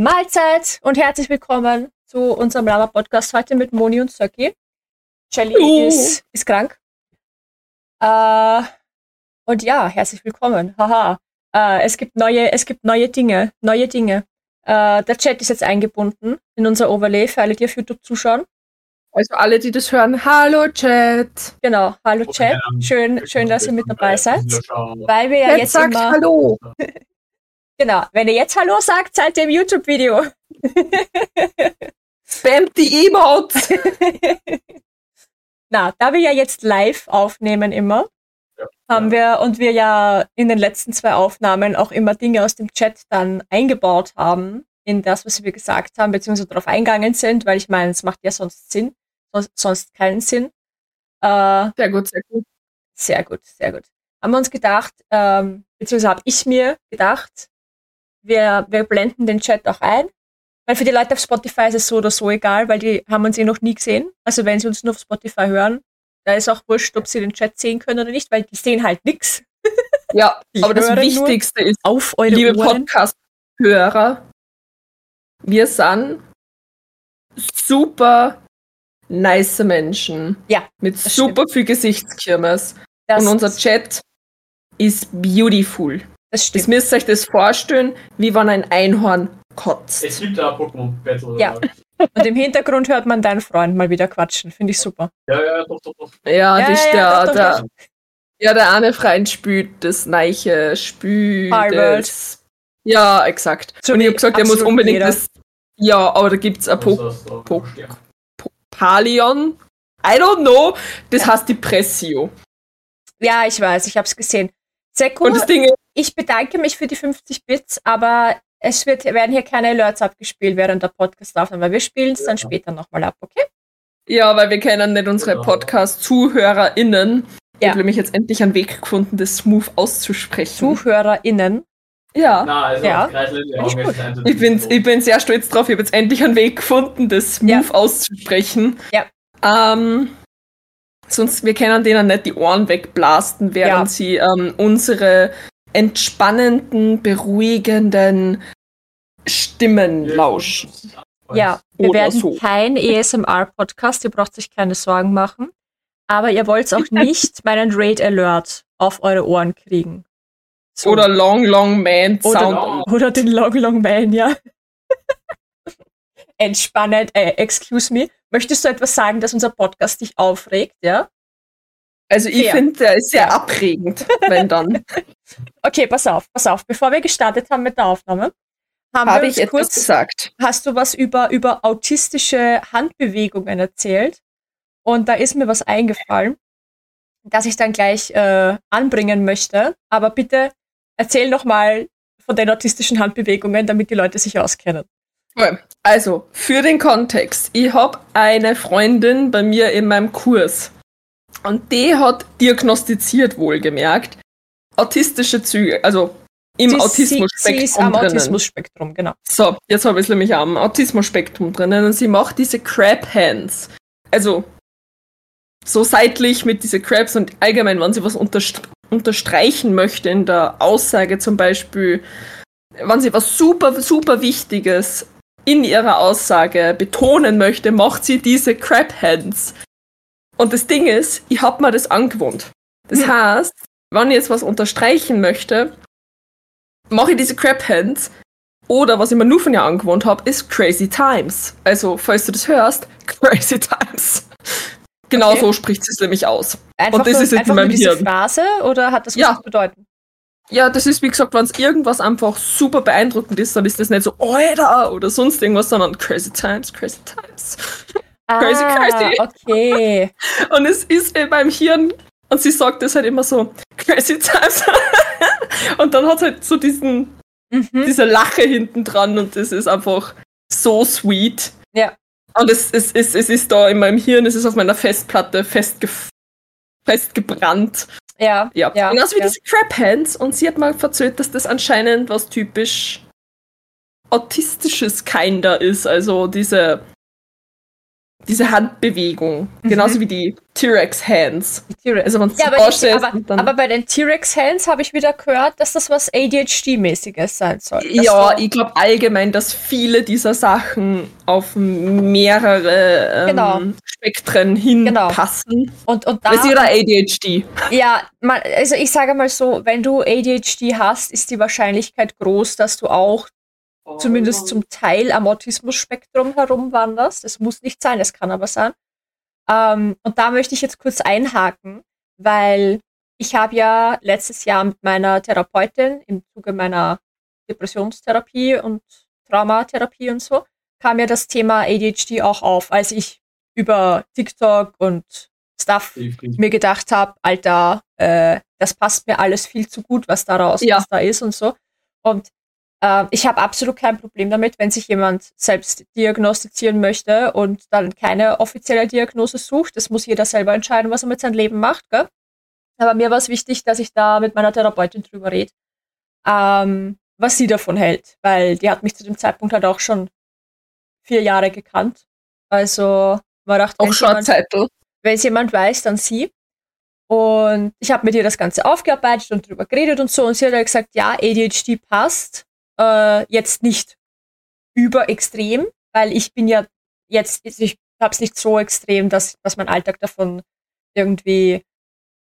Mahlzeit und herzlich willkommen zu unserem Lava-Podcast heute mit Moni und Söcki. Shelly Hallo. ist, ist krank. Äh, und ja, herzlich willkommen. Haha. Äh, es gibt neue, es gibt neue Dinge, neue Dinge. Äh, der Chat ist jetzt eingebunden in unser Overlay für alle, die auf YouTube zuschauen. Also alle, die das hören, hallo Chat. Genau, hallo Chat. Schön, schön, dass ihr mit dabei seid. Weil wir ja jetzt sagt immer, hallo. genau, wenn ihr jetzt Hallo sagt, seid ihr im YouTube-Video. Spamt die Emotes. Na, da wir ja jetzt live aufnehmen immer, haben wir und wir ja in den letzten zwei Aufnahmen auch immer Dinge aus dem Chat dann eingebaut haben in das, was wir gesagt haben, beziehungsweise darauf eingegangen sind, weil ich meine, es macht ja sonst Sinn, sonst, sonst keinen Sinn. Äh, Sehr gut, sehr gut. sehr gut, sehr gut. Haben wir uns gedacht, ähm, beziehungsweise habe ich mir gedacht, wir, wir blenden den Chat auch ein. Weil für die Leute auf Spotify ist es so oder so egal, weil die haben uns eh noch nie gesehen. Also wenn sie uns nur auf Spotify hören, da ist auch wurscht, ob sie den Chat sehen können oder nicht, weil die sehen halt nix Ja, Die aber das Wichtigste ist, auf eure liebe. Podcast-Hörer, wir sind super nice Menschen. Ja, Mit super viel Gesichtskirmes. Das, Und unser Chat ist beautiful. Das stimmt. müsst ihr euch das vorstellen, wie wenn ein Einhorn kotzt. Es gibt da Pokémon Battle. Ja. Und im Hintergrund hört man deinen Freund mal wieder quatschen. Finde ich super. ja, ja, doch, doch, doch. Ja, Ja, das ja, der, doch, doch, der, doch. ja, der eine Freund spült das Neiche, spült Harvard. das. Ja, exakt. So Und ich habe gesagt, er muss unbedingt jeder. das. Ja, aber da gibt's ein po Po-. Palion. I don't know. Das heißt Depressio. Ja, ich weiß, ich habe es gesehen. Sehr cool. Und das Ding ist, Ich bedanke mich für die 50 Bits, aber es wird, werden hier keine Alerts abgespielt während der Podcast-Aufnahme, weil wir spielen es dann Ja. später nochmal ab, okay? ja, weil wir kennen nicht unsere Ja. Podcast-ZuhörerInnen. Ich Ja. habe nämlich jetzt endlich einen Weg gefunden, das smooth auszusprechen. ZuhörerInnen. Ja. Na, also Ja. ich Ich bin, ich bin sehr stolz drauf. Ich habe jetzt endlich einen Weg gefunden, das smooth auszusprechen. Ja. Ähm, sonst, wir können denen nicht die Ohren wegblasten, während Ja. sie ähm, unsere entspannenden, beruhigenden Stimmen lauschen. Ja, wir Oder werden so. kein ASMR-Podcast, ihr braucht euch keine Sorgen machen. Aber ihr wollt auch nicht meinen Raid Alert auf eure Ohren kriegen. So. Oder Long Long Man Oder- Sound. Oder den Long Long Man, ja. Entspannend, äh, excuse me. Möchtest du etwas sagen, dass unser Podcast dich aufregt, ja? Also ich finde, der ist sehr abregend, wenn dann. Okay, pass auf, pass auf. Bevor wir gestartet haben mit der Aufnahme, haben Habe wir ich uns kurz, gesagt. hast du was über, über autistische Handbewegungen erzählt? Und da ist mir was eingefallen, das ich dann gleich äh, anbringen möchte. Aber bitte erzähl noch mal von den autistischen Handbewegungen, damit die Leute sich auskennen. Also, für den Kontext. Ich habe eine Freundin bei mir in meinem Kurs. Und die hat diagnostiziert, wohlgemerkt, autistische Züge, also im Sie- sie, Autismus-Spektrum ist am drinnen. Autismus-Spektrum, genau. So, jetzt habe ich es nämlich am Autismus-Spektrum drinnen und sie macht diese Crab Hands. Also so seitlich mit diese Crabs und allgemein, wenn sie was unterst unterstreichen möchte in der Aussage zum Beispiel, wenn sie was super, super Wichtiges in ihrer Aussage betonen möchte, macht sie diese Crab Hands. Und das Ding ist, ich habe mir das angewohnt. Das heißt, wenn ich jetzt was unterstreichen möchte, mache ich diese Crab Hands oder was ich mir nur von ihr angewohnt habe, ist Crazy Times. Also, falls du das hörst, Crazy Times. Genau Okay. so spricht sie es nämlich aus. Einfach, Und das nur, ist jetzt in einfach nur meinem diese Hirn. Phrase oder hat das was Ja. zu bedeuten? Ja, das ist wie gesagt, wenn es irgendwas einfach super beeindruckend ist, dann ist das nicht so, Alter, oder sonst irgendwas, sondern Crazy Times, Crazy Times. Crazy, ah, crazy. Okay. Und es ist in meinem Hirn, und sie sagt das halt immer so, Crazy Times. und dann hat halt so diesen, Mhm. diese Lache hinten dran und das ist einfach so sweet. Ja. Und es, es, es, es ist da in meinem Hirn, es ist auf meiner Festplatte festgef festgebrannt. Ja. Ja, Ja, genauso wie ja. diese Crab Hands. Und sie hat mal verzählt, dass das anscheinend was typisch autistisches Kinder ist. Also diese diese Handbewegung. Mhm. Genauso wie die T-Rex-Hands. Also man Ja, aber, ich, aber, aber bei den T-Rex-Hands habe ich wieder gehört, dass das was ADHD-mäßiges sein soll. Dass ja, ich glaube allgemein, dass viele dieser Sachen auf mehrere ähm, Genau. Spektren Genau. hinpassen. und, und da, Das ist jeder ADHD. ja, man, also ich sage mal so, wenn du ADHD hast, ist die Wahrscheinlichkeit groß, dass du auch zumindest zum Teil am Autismus-Spektrum herumwanderst. Das muss nicht sein, das kann aber sein. Ähm, und da möchte ich jetzt kurz einhaken, weil ich habe ja letztes Jahr mit meiner Therapeutin im Zuge meiner Depressionstherapie und Traumatherapie und so, kam ja das Thema ADHD auch auf, als ich über TikTok und Stuff mir gedacht habe, Alter, äh, das passt mir alles viel zu gut, was daraus Ja. was da ist und so. Und äh, ich habe absolut kein Problem damit, wenn sich jemand selbst diagnostizieren möchte und dann keine offizielle Diagnose sucht. Das muss jeder selber entscheiden, was er mit seinem Leben macht. Gell? Aber mir war es wichtig, dass ich da mit meiner Therapeutin drüber rede, ähm, was sie davon hält, weil die hat mich zu dem Zeitpunkt halt auch schon vier Jahre gekannt. Also war dachte, Auch wenn schon jemand- wenn es jemand weiß, dann sie. Und ich habe mit ihr das Ganze aufgearbeitet und drüber geredet und so. Und sie hat halt gesagt, ja, ADHD passt. Äh, jetzt nicht überextrem, weil ich bin ja jetzt, ich habe es nicht so extrem, dass, dass mein Alltag davon irgendwie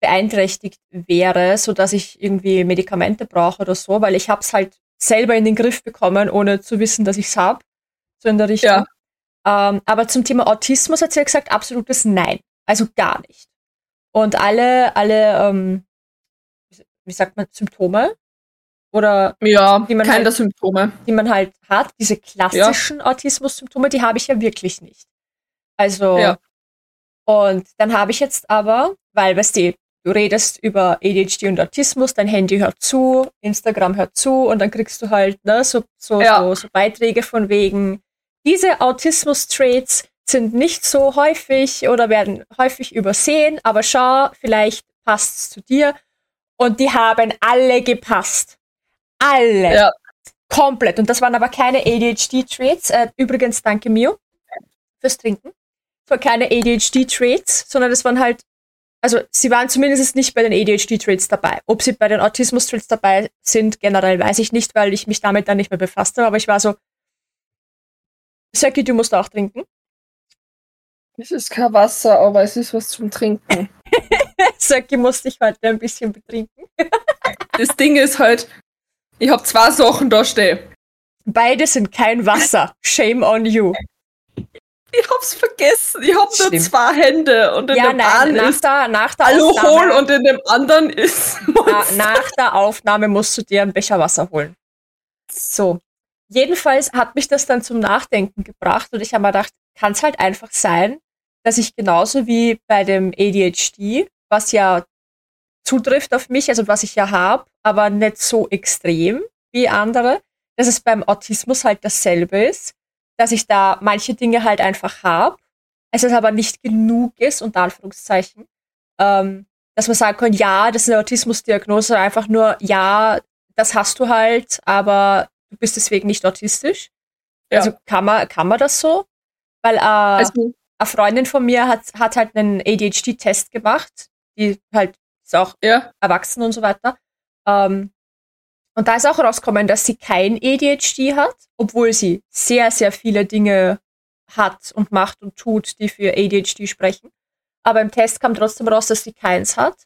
beeinträchtigt wäre, so dass ich irgendwie Medikamente brauche oder so, weil ich habe es halt selber in den Griff bekommen, ohne zu wissen, dass ich es habe. So in der Richtung. Ähm, aber zum Thema Autismus hat sie ja gesagt, absolutes Nein. Also gar nicht. Und alle, alle, ähm, wie sagt man, Symptome oder Ja, Die man keine halt- Symptome. die man halt hat, diese klassischen Autismus-Symptome, die habe ich ja wirklich nicht. Also, Ja. und dann habe ich jetzt aber, weil, weißt du, du redest über ADHD und Autismus, dein Handy hört zu, Instagram hört zu und dann kriegst du halt ne, so, so, Ja. so, so Beiträge von wegen, diese Autismus-Traits sind nicht so häufig oder werden häufig übersehen, aber schau, vielleicht passt es zu dir. Und die haben alle gepasst. Alle. Ja. Komplett. Und das waren aber keine ADHD-Traits. Äh, übrigens, danke Mio fürs Trinken. Das waren keine ADHD-Traits, sondern das waren halt, also sie waren zumindest nicht bei den ADHD-Traits dabei. Ob sie bei den Autismus-Traits dabei sind, generell weiß ich nicht, weil ich mich damit dann nicht mehr befasst habe. Aber ich war so, Söcki, du musst auch trinken. Es ist kein Wasser, aber es ist was zum Trinken. Söcki musste ich heute ein bisschen betrinken. Das Ding ist halt, ich habe zwei Sachen da stehen. Beide sind kein Wasser. Shame on you. Ich hab's vergessen. Ich hab nur Schlimm. zwei Hände und in Ja, dem nein, einen nach ist der, nach der Alkohol Aufnahme, und in dem anderen ist na, nach der Aufnahme musst du dir einen Becher Wasser holen. So. Jedenfalls hat mich das dann zum Nachdenken gebracht und ich habe mir gedacht, kann es halt einfach sein, dass ich genauso wie bei dem ADHD, was ja zutrifft auf mich, also was ich ja habe, aber nicht so extrem wie andere, dass es beim Autismus halt dasselbe ist, dass ich da manche Dinge halt einfach habe, es ist aber nicht genug ist, unter Anführungszeichen, ähm, dass man sagen kann, ja, das ist eine Autismusdiagnose, einfach nur, ja, das hast du halt, aber du bist deswegen nicht autistisch. Ja. Also kann man, kann man das so? Weil äh, also, eine Freundin von mir hat, hat halt einen ADHD-Test gemacht, die halt ist auch ja. erwachsen und so weiter. Ähm, und da ist auch rausgekommen, dass sie kein ADHD hat, obwohl sie sehr, sehr viele Dinge hat und macht und tut, die für ADHD sprechen. Aber im Test kam trotzdem raus, dass sie keins hat.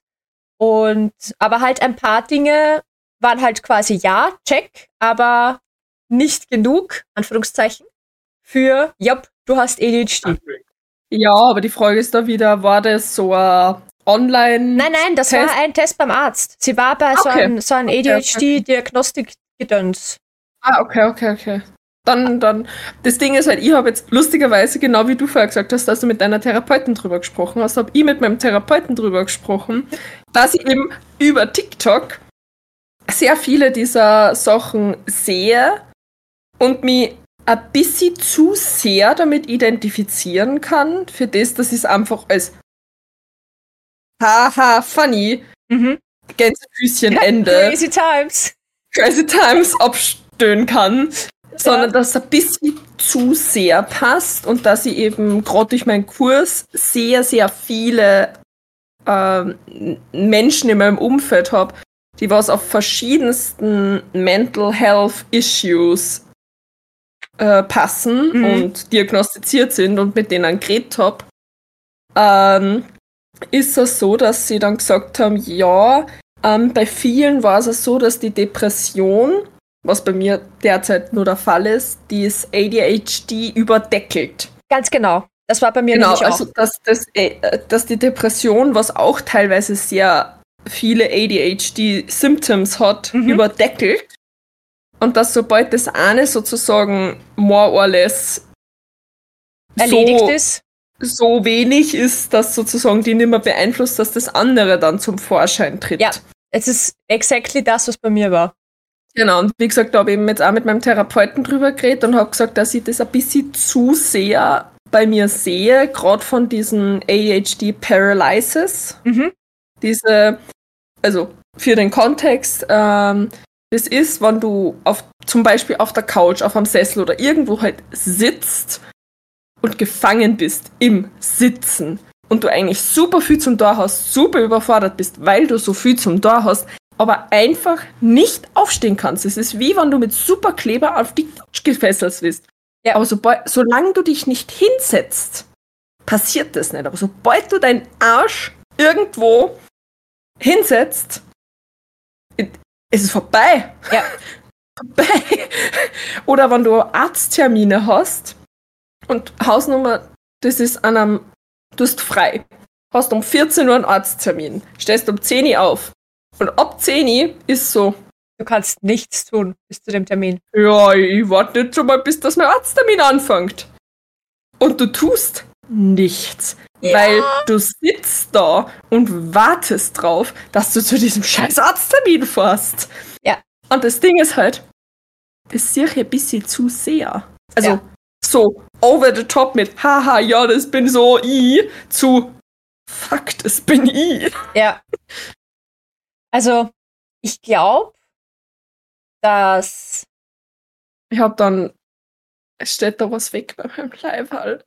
Und aber halt ein paar Dinge waren halt quasi ja, check, aber nicht genug, Anführungszeichen, für, jupp, du hast ADHD. ja, aber die Frage ist da wieder, war das so ein Online... Nein, nein, das Test? war ein Test beim Arzt. Sie war bei so Okay. einem, so einem Okay, okay. ADHD-Diagnostik-Gedöns. Ah, okay, okay, okay. Dann, dann, das Ding ist halt, ich habe jetzt lustigerweise, genau wie du vorher gesagt hast, dass du mit deiner Therapeutin drüber gesprochen hast, habe ich mit meinem Therapeuten drüber gesprochen, dass ich eben über TikTok sehr viele dieser Sachen sehe und mich ein bisschen zu sehr damit identifizieren kann, für das, dass ich es einfach als haha, funny, Mhm. Gänsefüßchen Ende. Crazy Times. Crazy Times abstöhnen kann. sondern dass es ein bisschen zu sehr passt und dass ich eben gerade durch meinen Kurs sehr, sehr viele ähm, Menschen in meinem Umfeld habe, die was auf verschiedensten Mental Health Issues äh, passen Mhm. und diagnostiziert sind und mit denen geredet habe, ähm, ist es so, dass sie dann gesagt haben, ja, ähm, bei vielen war es so, dass die Depression, was bei mir derzeit nur der Fall ist, die ist ADHD überdeckelt. Ganz genau. Das war bei mir Genau, nämlich auch. also dass, dass, äh, dass die Depression, was auch teilweise sehr viele ADHD-Symptoms hat, Mhm. überdeckelt. Und dass sobald das eine sozusagen more or less erledigt so, ist. So wenig ist, dass sozusagen die nicht mehr beeinflusst, dass das andere dann zum Vorschein tritt. Ja. Es ist exactly das, was bei mir war. Genau, und wie gesagt, da habe ich eben jetzt auch mit meinem Therapeuten drüber geredet und habe gesagt, dass ich das ein bisschen zu sehr bei mir sehe, gerade von diesen ADHD Paralysis. Mhm. Diese, also für den Kontext, ähm, das ist, wenn du auf, zum Beispiel auf der Couch, auf einem Sessel oder irgendwo halt sitzt und gefangen bist im Sitzen und du eigentlich super viel zum Tor hast, super überfordert bist, weil du so viel zum Tor hast, aber einfach nicht aufstehen kannst. Es ist wie wenn du mit Superkleber auf die Couch gefesselt bist. Ja. Aber sobald, solange du dich nicht hinsetzt, passiert das nicht. Aber sobald du deinen Arsch irgendwo hinsetzt, ist es vorbei. Ja. vorbei. Oder wenn du Arzttermine hast und Hausnummer, das ist an einem, du hast frei. Hast um 14 Uhr einen Arzttermin, stehst um 10 Uhr auf. Und ab 10 Uhr ist so, Du kannst nichts tun bis zu dem Termin. ja, ich warte jetzt schon mal, bis das mein Arzttermin anfängt. Und du tust nichts. Ja. Weil du sitzt da und wartest drauf, dass du zu diesem scheiß Arzttermin fährst. Ja. Und das Ding ist halt, das sehe ich ein bisschen zu sehr. Also Ja. So over the top mit, haha, ja, das bin so ich, zu, fuck, das bin ich. Ja. Also, ich glaube, dass Ich hab dann, es steht da was weg bei meinem Leib halt.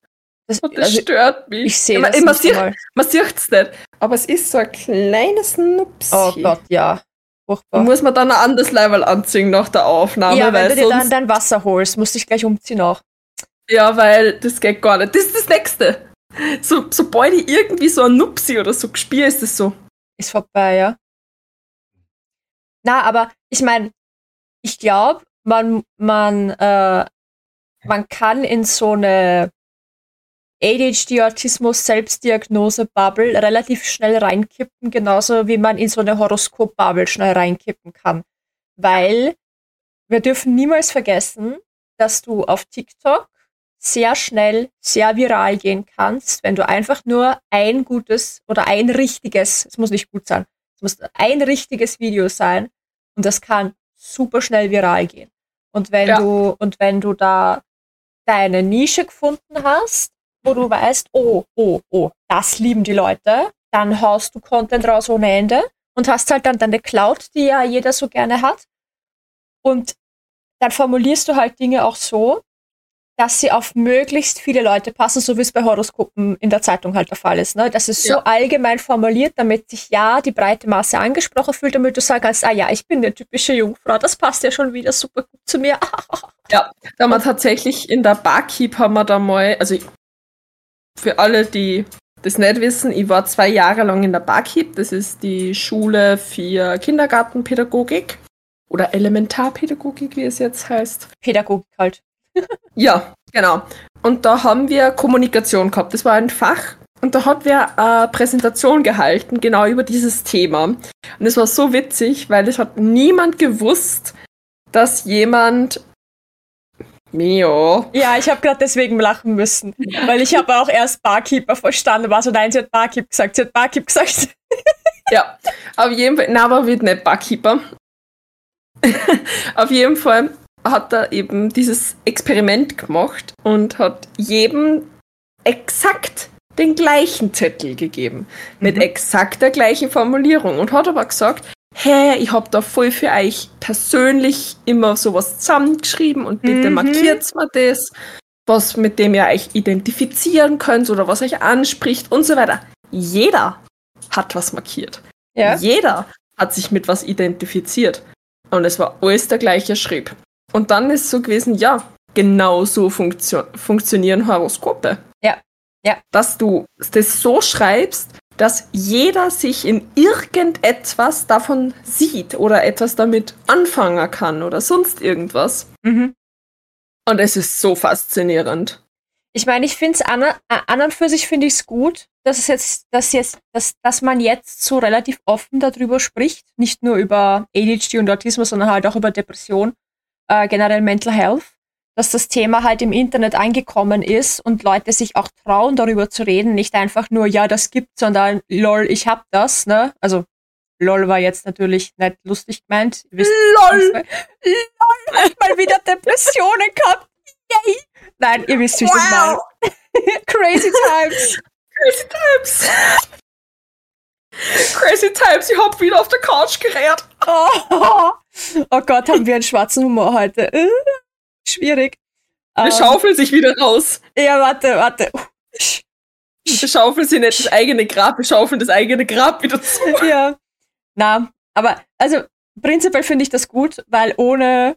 das, Und das also, stört mich. ich sehe das man nicht sieht, man sieht es nicht, aber es ist so ein kleines Nups. Oh Gott, ja. Furchtbar. Muss man dann ein anderes Level anziehen nach der Aufnahme, ja, wenn du dir dann dein Wasser holst, musst du dich gleich umziehen auch. Ja, weil das geht gar nicht. Das ist das Nächste. So, sobald ich irgendwie so ein Nupsi oder so gespielt, ist das so. Ist vorbei, ja. Na, aber ich meine, ich glaube, man, man, äh, man kann in so eine ADHD-Autismus-Selbstdiagnose-Bubble relativ schnell reinkippen, genauso wie man in so eine Horoskop-Bubble schnell reinkippen kann. Weil wir dürfen niemals vergessen, dass du auf TikTok sehr schnell, sehr viral gehen kannst, wenn du einfach nur ein gutes oder ein richtiges, es muss nicht gut sein, es muss ein richtiges Video sein und das kann super schnell viral gehen. Und wenn Ja. du, und wenn du da deine Nische gefunden hast, wo du weißt, oh, oh, oh, das lieben die Leute, dann haust du Content raus ohne Ende und hast halt dann deine Cloud, die ja jeder so gerne hat. Und dann formulierst du halt Dinge auch so, dass sie auf möglichst viele Leute passen, so wie es bei Horoskopen in der Zeitung halt der Fall ist. Ne? Das ist so Ja. allgemein formuliert, damit sich ja die breite Masse angesprochen fühlt, damit du sagst, ah ja, ich bin eine typische Jungfrau, das passt ja schon wieder super gut zu mir. Ja, da haben wir tatsächlich in der Barkeep haben wir da mal, also für alle, die das nicht wissen, ich war zwei Jahre lang in der Barkeep. Das ist die Schule für Kindergartenpädagogik oder Elementarpädagogik, wie es jetzt heißt. Pädagogik halt. Ja, genau. Und da haben wir Kommunikation gehabt. Das war ein Fach. Und da hat wir eine Präsentation gehalten, genau über dieses Thema. Und es war so witzig, weil es hat niemand gewusst, dass jemand Mio. Ja, ich habe gerade deswegen lachen müssen, weil ich habe auch erst Barkeeper verstanden, war so, nein, sie hat Barkeep gesagt, sie hat Barkeep gesagt. Ja, auf jeden Fall, na, aber wird nicht Barkeeper. auf jeden Fall hat er eben dieses Experiment gemacht und hat jedem exakt den gleichen Zettel gegeben. Mit Mhm. exakt der gleichen Formulierung und hat aber gesagt, hey, ich hab da voll für euch persönlich immer sowas zusammengeschrieben und bitte Mhm. markiert mal das, was mit dem ihr euch identifizieren könnt oder was euch anspricht und so weiter. Jeder hat was markiert. Ja. Jeder hat sich mit was identifiziert. Und es war alles der gleiche Schrieb. Und dann ist so gewesen, ja, genau so funktio funktionieren Horoskope. Ja, ja. Dass du das so schreibst, dass jeder sich in irgendetwas davon sieht oder etwas damit anfangen kann oder sonst irgendwas. Mhm. Und es ist so faszinierend. Ich meine, ich finde es an, an und für sich finde ich es gut, dass es jetzt, dass jetzt, dass, dass man jetzt so relativ offen darüber spricht, nicht nur über ADHD und Autismus, sondern halt auch über Depression, äh, generell Mental Health, dass das Thema halt im Internet angekommen ist und Leute sich auch trauen, darüber zu reden, nicht einfach nur, ja, das gibt's, sondern lol, ich hab das, ne? Also lol war jetzt natürlich nicht lustig gemeint. Wisst, LOL! lol, hab mal wieder Depressionen gehabt. Yay! Nein, ihr wisst, wie ich das meine. Crazy times. Crazy Times! Crazy Times, ich hab wieder auf der Couch gerät. Oh, oh Gott, haben wir einen schwarzen Humor heute. Äh, schwierig. Wir Ähm, schaufeln sich wieder raus. Ja, warte, warte. Wir schaufeln sie nicht das eigene Grab, wir schaufeln das eigene Grab wieder zu. Ja. Na, aber also prinzipiell finde ich das gut, weil ohne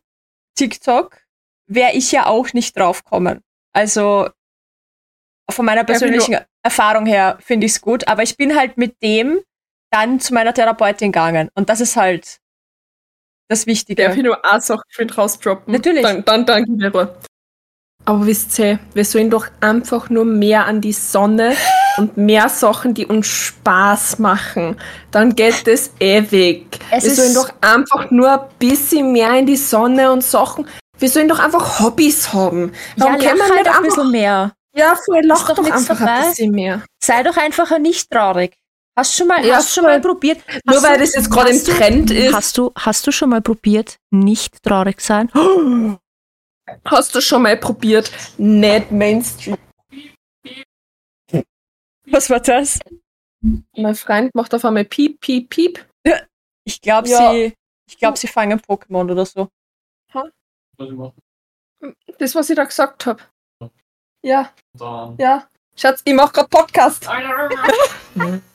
TikTok wäre ich ja auch nicht draufkommen. Also von meiner persönlichen Erfahrung her finde ich es gut, aber ich bin halt mit dem dann zu meiner Therapeutin gegangen und das ist halt das Wichtige. Darf ich nur eine Sache für rausdroppen? Natürlich. Dann, dann danke ich dir. Aber wisst ihr, wir sollen doch einfach nur mehr an die Sonne und mehr Sachen, die uns Spaß machen. Dann geht es ewig. Es wir ist- sollen doch einfach nur ein bisschen mehr in die Sonne und Sachen. Wir sollen doch einfach Hobbys haben. Warum ja, können wir halt nicht ein bisschen mehr. Ja, voll, lach doch doch, einfach dabei. ein bisschen mehr. Sei doch einfach nicht traurig. Hast schon mal, Ja, hast schon mal probiert? Nur weil du- das jetzt gerade im hast du- Trend ist. Hast du, hast du schon mal probiert, nicht traurig sein? Hast du schon mal probiert, nicht Mainstream? Was war das? Mein Freund macht auf einmal Piep, Piep, Piep. Ich glaube, Ja. sie, ich glaube, sie fangen Pokémon oder so. Was. Das, was ich da gesagt habe. Ja, Dann. ja. Schatz, ich mache gerade Podcast.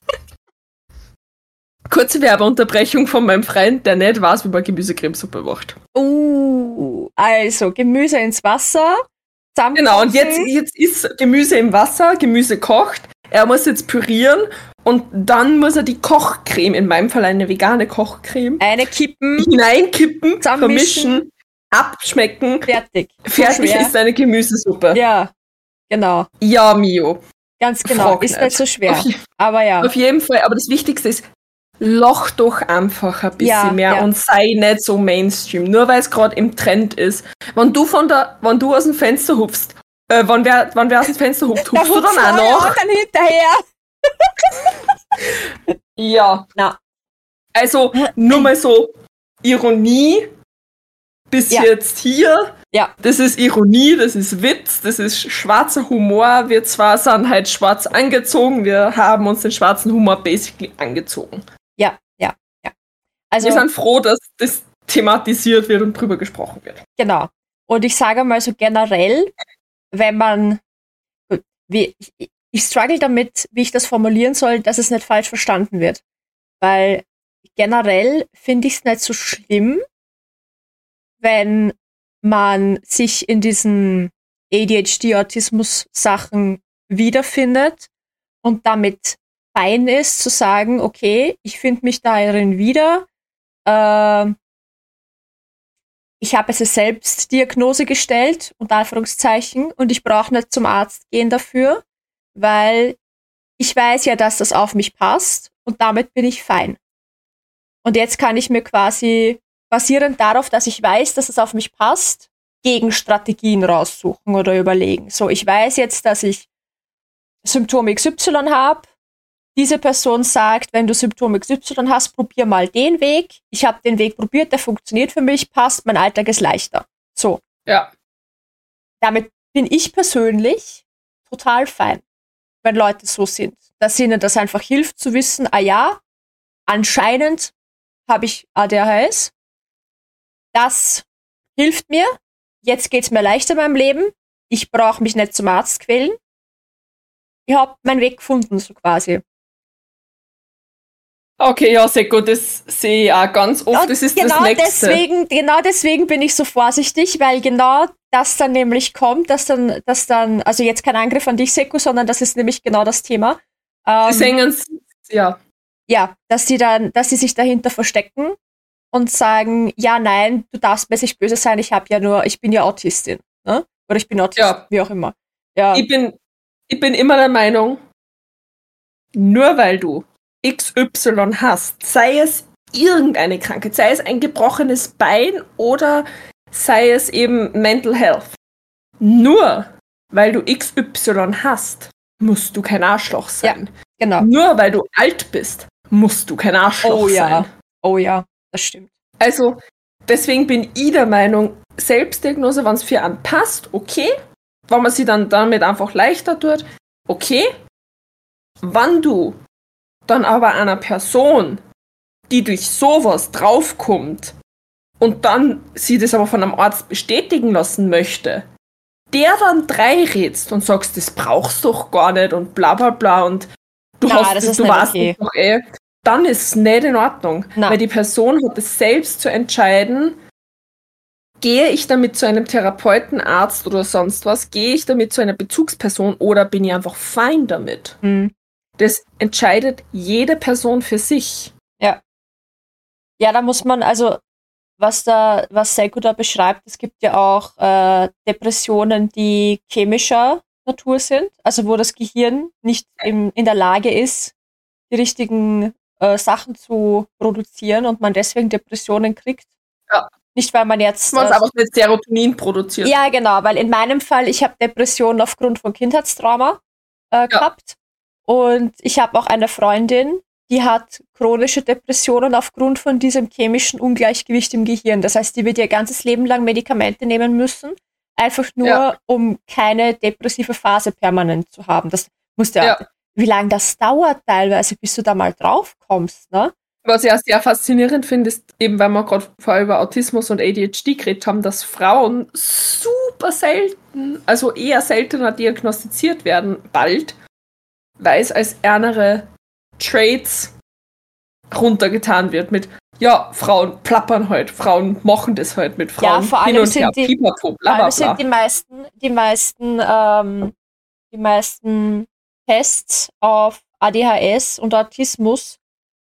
Kurze Werbeunterbrechung von meinem Freund, der nicht weiß, wie man Gemüsecremesuppe macht. Uh, also Gemüse ins Wasser. Genau, und jetzt, jetzt ist Gemüse im Wasser, Gemüse kocht. Er muss jetzt pürieren und dann muss er die Kochcreme, in meinem Fall eine vegane Kochcreme, eine kippen, hineinkippen, vermischen, abschmecken. fertig. Fertig schwer. ist eine Gemüsesuppe. Ja, genau. Ja, Mio. Ganz genau. Frag Ist nicht. so schwer. Auf, Aber ja. auf jeden Fall. Aber das Wichtigste ist, loch doch einfach ein bisschen Ja, mehr ja. und sei nicht so Mainstream. Nur weil es gerade im Trend ist. Wenn du von der, wenn du aus dem Fenster hupfst, äh, wenn wer, wenn wer aus dem Fenster hupft, hupfst du dann auch noch? dann hinterher. Ja. Na. Also, nur mal so, Ironie bis Ja. jetzt hier. Ja. Das ist Ironie, das ist Witz, das ist schwarzer Humor. Wir zwar sind halt schwarz angezogen, wir haben uns den schwarzen Humor basically angezogen. Ja, ja, ja. Also wir sind froh, dass das thematisiert wird und drüber gesprochen wird. Genau. Und ich sage mal so generell, wenn man, gut, wie, ich, ich struggle damit, wie ich das formulieren soll, dass es nicht falsch verstanden wird. Weil generell finde ich es nicht so schlimm, wenn man sich in diesen ADHD-Autismus-Sachen wiederfindet und damit fein ist, zu sagen, okay, ich finde mich darin wieder, ähm, ich habe es selbst Diagnose gestellt, unter Anführungszeichen, und ich brauche nicht zum Arzt gehen dafür, weil ich weiß ja, dass das auf mich passt und damit bin ich fein. Und jetzt kann ich mir quasi, basierend darauf, dass ich weiß, dass es auf mich passt, Gegenstrategien raussuchen oder überlegen. So, ich weiß jetzt, dass ich Symptom XY habe. Diese Person sagt, wenn du Symptom XY hast, probier mal den Weg. Ich habe den Weg probiert, der funktioniert für mich, passt, mein Alltag ist leichter. So, Ja. damit bin ich persönlich total fein, wenn Leute so sind. Dass ihnen das einfach hilft zu wissen, ah ja, anscheinend habe ich ADHS. Das hilft mir. Jetzt geht's mir leichter in meinem Leben. Ich brauche mich nicht zum Arzt quälen. Ich habe meinen Weg gefunden, so quasi. Okay, ja, sehr gut. Das sehe ich auch ganz oft. Das ist genau das Nächste. deswegen, genau deswegen bin ich so vorsichtig, weil genau das dann nämlich kommt, dass dann, dass dann, also jetzt kein Angriff an dich, Seko, sondern das ist nämlich genau das Thema. Ähm, Deswegen, ja. ja, dass die dann, dass sie sich dahinter verstecken und sagen, ja, nein, du darfst mir nicht böse sein, ich habe ja nur, ich bin ja Autistin, ne? Oder ich bin Autist, Ja. wie auch immer. Ja, Ich bin, ich bin immer der Meinung, nur weil du XY hast, sei es irgendeine Krankheit, sei es ein gebrochenes Bein oder sei es eben Mental Health, nur weil du XY hast, musst du kein Arschloch sein. genau. Nur weil du alt bist, musst du kein Arschloch Oh ja. sein. Oh ja, das stimmt. Also, deswegen bin ich der Meinung, Selbstdiagnose, wenn es für einen passt, okay. Wenn man sie dann damit einfach leichter tut, okay. Wann du dann aber einer Person, die durch sowas draufkommt und dann sie das aber von einem Arzt bestätigen lassen möchte, der dann drei rätst und sagst, das brauchst du doch gar nicht und bla bla bla und du Na, hast das ist du nicht weißt okay. doch eh, dann ist es nicht in Ordnung. Na. Weil die Person hat es selbst zu entscheiden, gehe ich damit zu einem Therapeuten, Arzt oder sonst was, gehe ich damit zu einer Bezugsperson oder bin ich einfach fein damit? Hm. Das entscheidet jede Person für sich. Ja, da muss man, also, was da, was Seiko da beschreibt, es gibt ja auch äh, Depressionen, die chemischer Natur sind, also wo das Gehirn nicht im, in der Lage ist, die richtigen äh, Sachen zu produzieren und man deswegen Depressionen kriegt. Ja. Nicht, weil man jetzt. Man äh, einfach mit Serotonin produziert. ja, genau, weil in meinem Fall, ich habe Depressionen aufgrund von Kindheitstrauma äh, gehabt. Und ich habe auch eine Freundin, die hat chronische Depressionen aufgrund von diesem chemischen Ungleichgewicht im Gehirn. Das heißt, die wird ihr ganzes Leben lang Medikamente nehmen müssen, einfach nur, Ja. um keine depressive Phase permanent zu haben. Das musste ja. Ja. Wie lange das dauert teilweise, bis du da mal drauf kommst, ne? Was ich auch sehr faszinierend finde, ist eben, weil wir gerade vorher über Autismus und ADHD geredet haben, dass Frauen super selten, also eher seltener diagnostiziert werden, bald, weil es als ärmere Traits runtergetan wird mit, ja, Frauen plappern halt, Frauen machen das halt mit Frauen. Ja, vor allem hin und sind her, die- pipapo, Vor bla bla allem sind bla. die meisten, die meisten, ähm, die meisten Tests auf ADHS und Autismus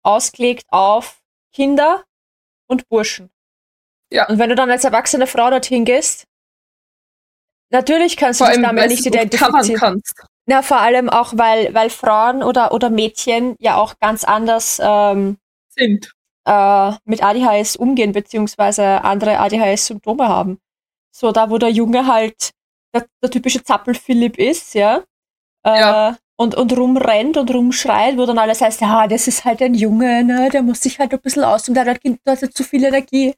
ausgelegt auf Kinder und Burschen. Ja. Und wenn du dann als erwachsene Frau dorthin gehst, natürlich kannst du dich damit nicht identifizieren. kannst. Ja, vor allem auch, weil, weil Frauen oder, oder Mädchen ja auch ganz anders ähm, Sind. äh, mit ADHS umgehen, beziehungsweise andere ADHS-Symptome haben. So, da wo der Junge halt der, der typische Zappel-Philipp ist, ja, äh, Ja. Und, und rumrennt und rumschreit, wo dann alles heißt, ja, das ist halt ein Junge, ne, der muss sich halt ein bisschen aus und der hat, der hat halt zu viel Energie.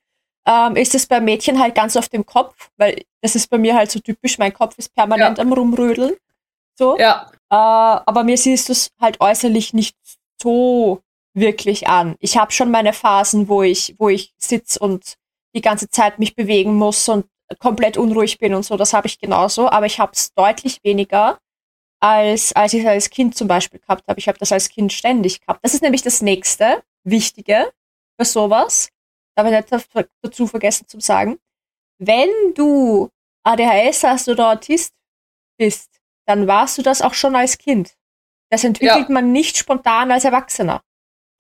Ähm, ist es bei Mädchen halt ganz auf dem Kopf, weil das ist bei mir halt so typisch, mein Kopf ist permanent am Rumrödeln. So. Ja, Äh, aber mir siehst du es halt äußerlich nicht so wirklich an. Ich habe schon meine Phasen, wo ich, wo ich sitz und die ganze Zeit mich bewegen muss und komplett unruhig bin und so. Das habe ich genauso, aber ich habe es deutlich weniger, als, als ich es als Kind zum Beispiel gehabt habe. Ich habe das als Kind ständig gehabt. Das ist nämlich das nächste Wichtige für sowas. Da habe ich nicht da- dazu vergessen zu sagen. Wenn du ADHS hast oder Autist bist, dann warst du das auch schon als Kind. Das entwickelt man nicht spontan als Erwachsener.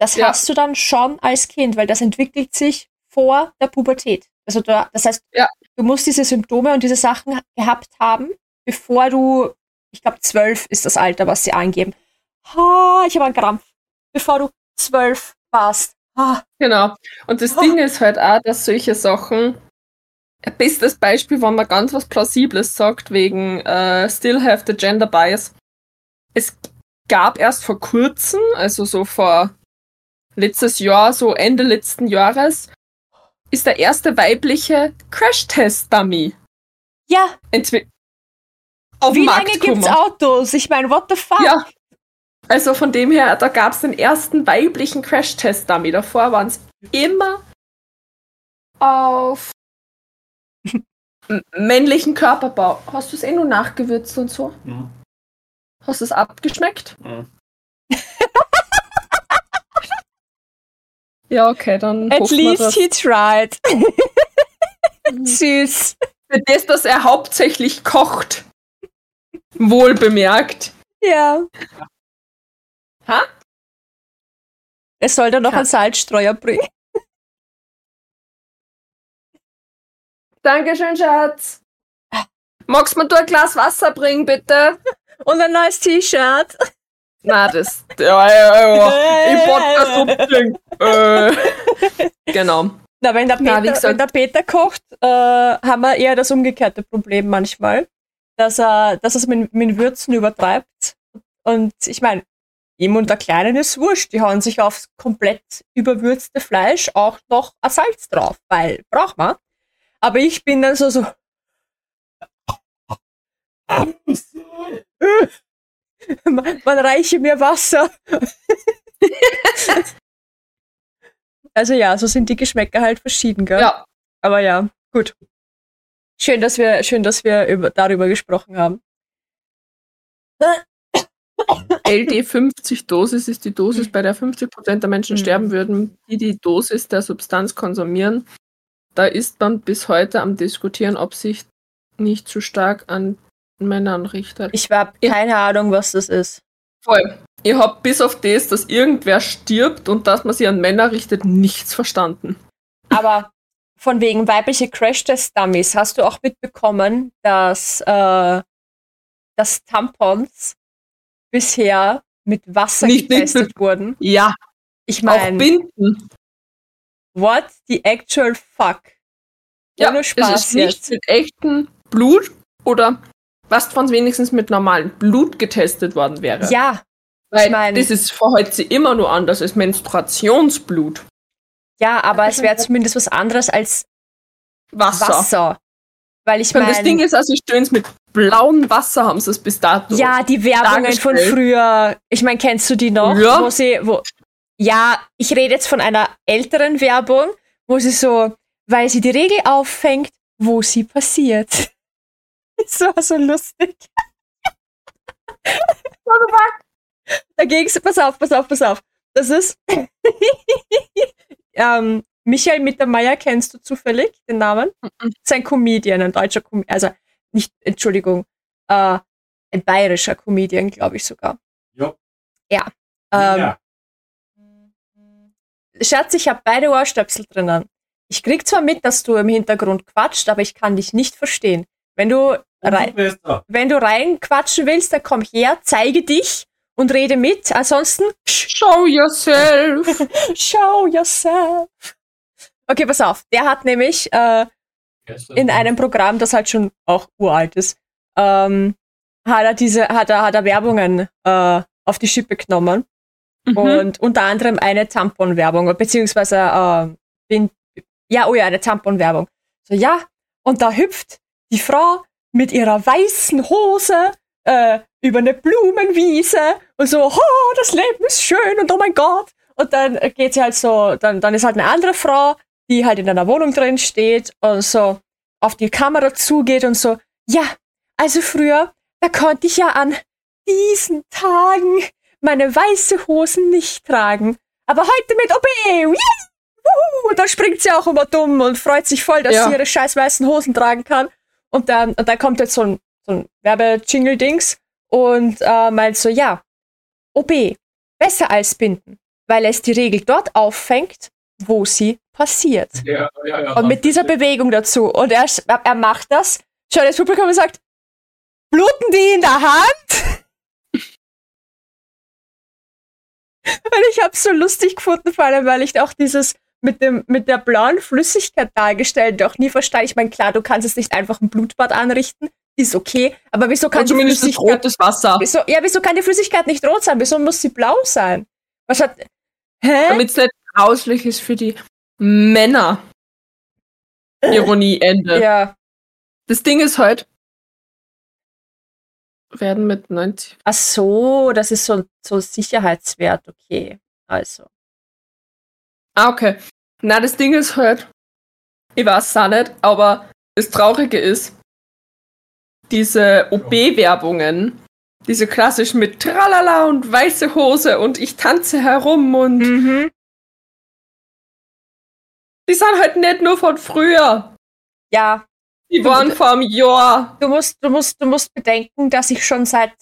Das Ja. hast du dann schon als Kind, weil das entwickelt sich vor der Pubertät. Also da, das heißt, Ja. du musst diese Symptome und diese Sachen gehabt haben, bevor du, ich glaube, zwölf ist das Alter, was sie angeben. Ha, ich habe einen Krampf. Bevor du zwölf warst. Ha, Genau. Und das Oh. Ding ist halt auch, dass solche Sachen, bestes Beispiel, wenn man ganz was Plausibles sagt, wegen äh, Still have the gender bias. Es gab erst vor kurzem, also so vor letztes Jahr, so Ende letzten Jahres, ist der erste weibliche Crash-Test-Dummy ja, entwi- auf wie lange Markt gibt's. Autos? Ich meine, what the fuck? Ja. Also von dem her, da gab es den ersten weiblichen Crash-Test-Dummy. Davor waren es immer auf männlichen Körperbau. Hast du es eh nur nachgewürzt und so? Mhm. Hast du es abgeschmeckt? Mhm. Ja, okay, dann At least he tried. Süß. für das, dass er hauptsächlich kocht. Wohl bemerkt. Ja. Ha? Es soll da noch Ja. einen Salzstreuer bringen. Dankeschön, Schatz. Magst du mir du ein Glas Wasser bringen, bitte? Und ein neues T-Shirt. Na, das. Ja, ja, ja. Im Podcast umdrehen. Äh. Genau. Na, wenn der Peter, Na, wenn der Peter kocht, äh, haben wir eher das umgekehrte Problem manchmal, dass er, dass er es mit, mit Würzen übertreibt. Und ich meine, ihm und der Kleinen ist wurscht. Die hauen sich aufs komplett überwürzte Fleisch auch noch ein Salz drauf, weil braucht man. Aber ich bin dann so, so, man, man reiche mir Wasser. also ja, so sind die Geschmäcker halt verschieden, gell? Ja. Aber ja, gut. Schön, dass wir, schön, dass wir über, darüber gesprochen haben. LD50-Dosis ist die Dosis, bei der 50% der Menschen Mhm. sterben würden, die die Dosis der Substanz konsumieren. Da ist man bis heute am Diskutieren, ob sich nicht zu stark an Männern richtet. Ich habe keine Ahnung, was das ist. Voll. Ihr habt bis auf das, dass irgendwer stirbt und dass man sich an Männer richtet, nichts verstanden. Aber von wegen weibliche Crash-Test-Dummies, hast du auch mitbekommen, dass, äh, dass Tampons bisher mit Wasser Nicht- nicht getestet wurden? Ja, Ich auch meine, Binden. What the actual fuck? Ja, Ohne es Spaß ist nicht jetzt. mit echtem Blut oder was von wenigstens mit normalem Blut getestet worden wäre. Ja, Weil ich mein- das ist für heute immer nur anders als Menstruationsblut. ja, aber es wäre zumindest was anderes als Wasser. Wasser. Weil ich Und das Ding meine, ist, also stöhn's mit blauem Wasser haben sie es bis dato. ja, die Werbungen von früher, ich meine, kennst du die noch? Ja. Wo sie, wo, ja, ich rede jetzt von einer älteren Werbung, wo sie so, weil sie die Regel auffängt, wo sie passiert. Das war so lustig. Da ging's, pass auf, pass auf, pass auf. Das ist, ähm, Michael Mittermeier kennst du zufällig, den Namen? Mhm. ist ein Comedian, ein deutscher Comedian, also nicht, Entschuldigung, äh, ein bayerischer Comedian, glaube ich sogar. Ja. Ja. Ähm, ja. Schatz, ich habe beide Ohrstöpsel drinnen. Ich krieg zwar mit, dass du im Hintergrund quatscht, aber ich kann dich nicht verstehen. Wenn du, rei Umso besser. wenn du rein quatschen willst, dann komm her, zeige dich und rede mit. Ansonsten, Show yourself. show yourself. Okay, pass auf. Der hat nämlich äh, in einem Programm, das halt schon auch uralt ist, ähm, hat er diese, hat er, hat er Werbungen äh, auf die Schippe genommen Mhm. und unter anderem eine Tampon-Werbung, beziehungsweise äh, bin, ja, oh ja, eine Tampon-Werbung. So, ja, und da hüpft die Frau mit ihrer weißen Hose äh, über eine Blumenwiese und so, oh, das Leben ist schön und oh mein Gott. Und dann geht sie halt so, dann, dann ist halt eine andere Frau, die halt in einer Wohnung drin steht und so auf die Kamera zugeht und so, ja, also früher, da konnte ich ja an diesen Tagen meine weiße Hosen nicht tragen. Aber heute mit OB, yay, wuhu, und dann springt sie auch immer dumm und freut sich voll, dass Ja. sie ihre scheiß weißen Hosen tragen kann. Und dann, und dann kommt jetzt so ein, so ein Werbe-Jingle-Dings und äh, meint so, ja, OB, besser als binden, weil es die Regel dort auffängt, wo sie passiert. Ja, ja, ja, Und mit dieser Bewegung dazu. Und er, er macht das, schaut das Publikum und sagt, bluten die in der Hand? und ich habe so lustig gefunden, vor allem, weil ich auch dieses mit, dem, mit der blauen Flüssigkeit dargestellt auch nie verstehe. Ich meine, klar, du kannst jetzt nicht einfach ein Blutbad anrichten, ist okay, aber wieso kann Und die zumindest Flüssigkeit rotes Wasser. Wieso, ja, wieso kann die Flüssigkeit nicht rot sein? Wieso muss sie blau sein? Was hat. Hä? Damit es nicht grauslich ist für die Männer. Ironie, Ende. Ja. Das Ding ist halt, werden mit 90. Ach so, das ist so, so Sicherheitswert, okay. Also. Ah, okay. Na, das Ding ist halt, ich weiß es auch nicht, aber das Traurige ist, diese OB-Werbungen, diese klassischen mit Tralala und weiße Hose und ich tanze herum und Mhm. die sind halt nicht nur von früher. Ja, Die waren vom Jahr. du musst, du musst, du musst bedenken, dass ich schon seit,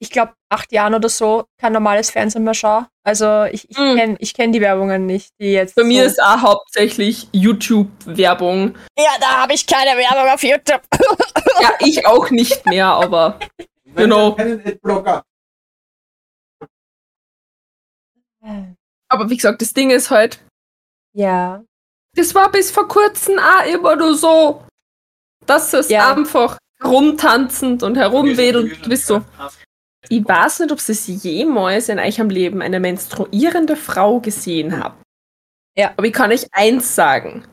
ich glaube, acht Jahren oder so kein normales Fernsehen mehr schaue. Also ich, ich Mm. kenne ich kenn die Werbungen nicht, die jetzt. Bei mir so ist auch hauptsächlich YouTube-Werbung. Ja, da habe ich keine Werbung auf YouTube. Ja, ich auch nicht mehr, aber Genau. Keinen Adblocker. aber wie gesagt, das Ding ist halt, Ja. Das war bis vor kurzem auch immer nur so, dass es Ja. einfach herumtanzend und herumwedelt. Du bist so, ich weiß nicht, ob ihr jemals in eurem Leben eine menstruierende Frau gesehen habt. Ja. Aber ich kann euch eins sagen.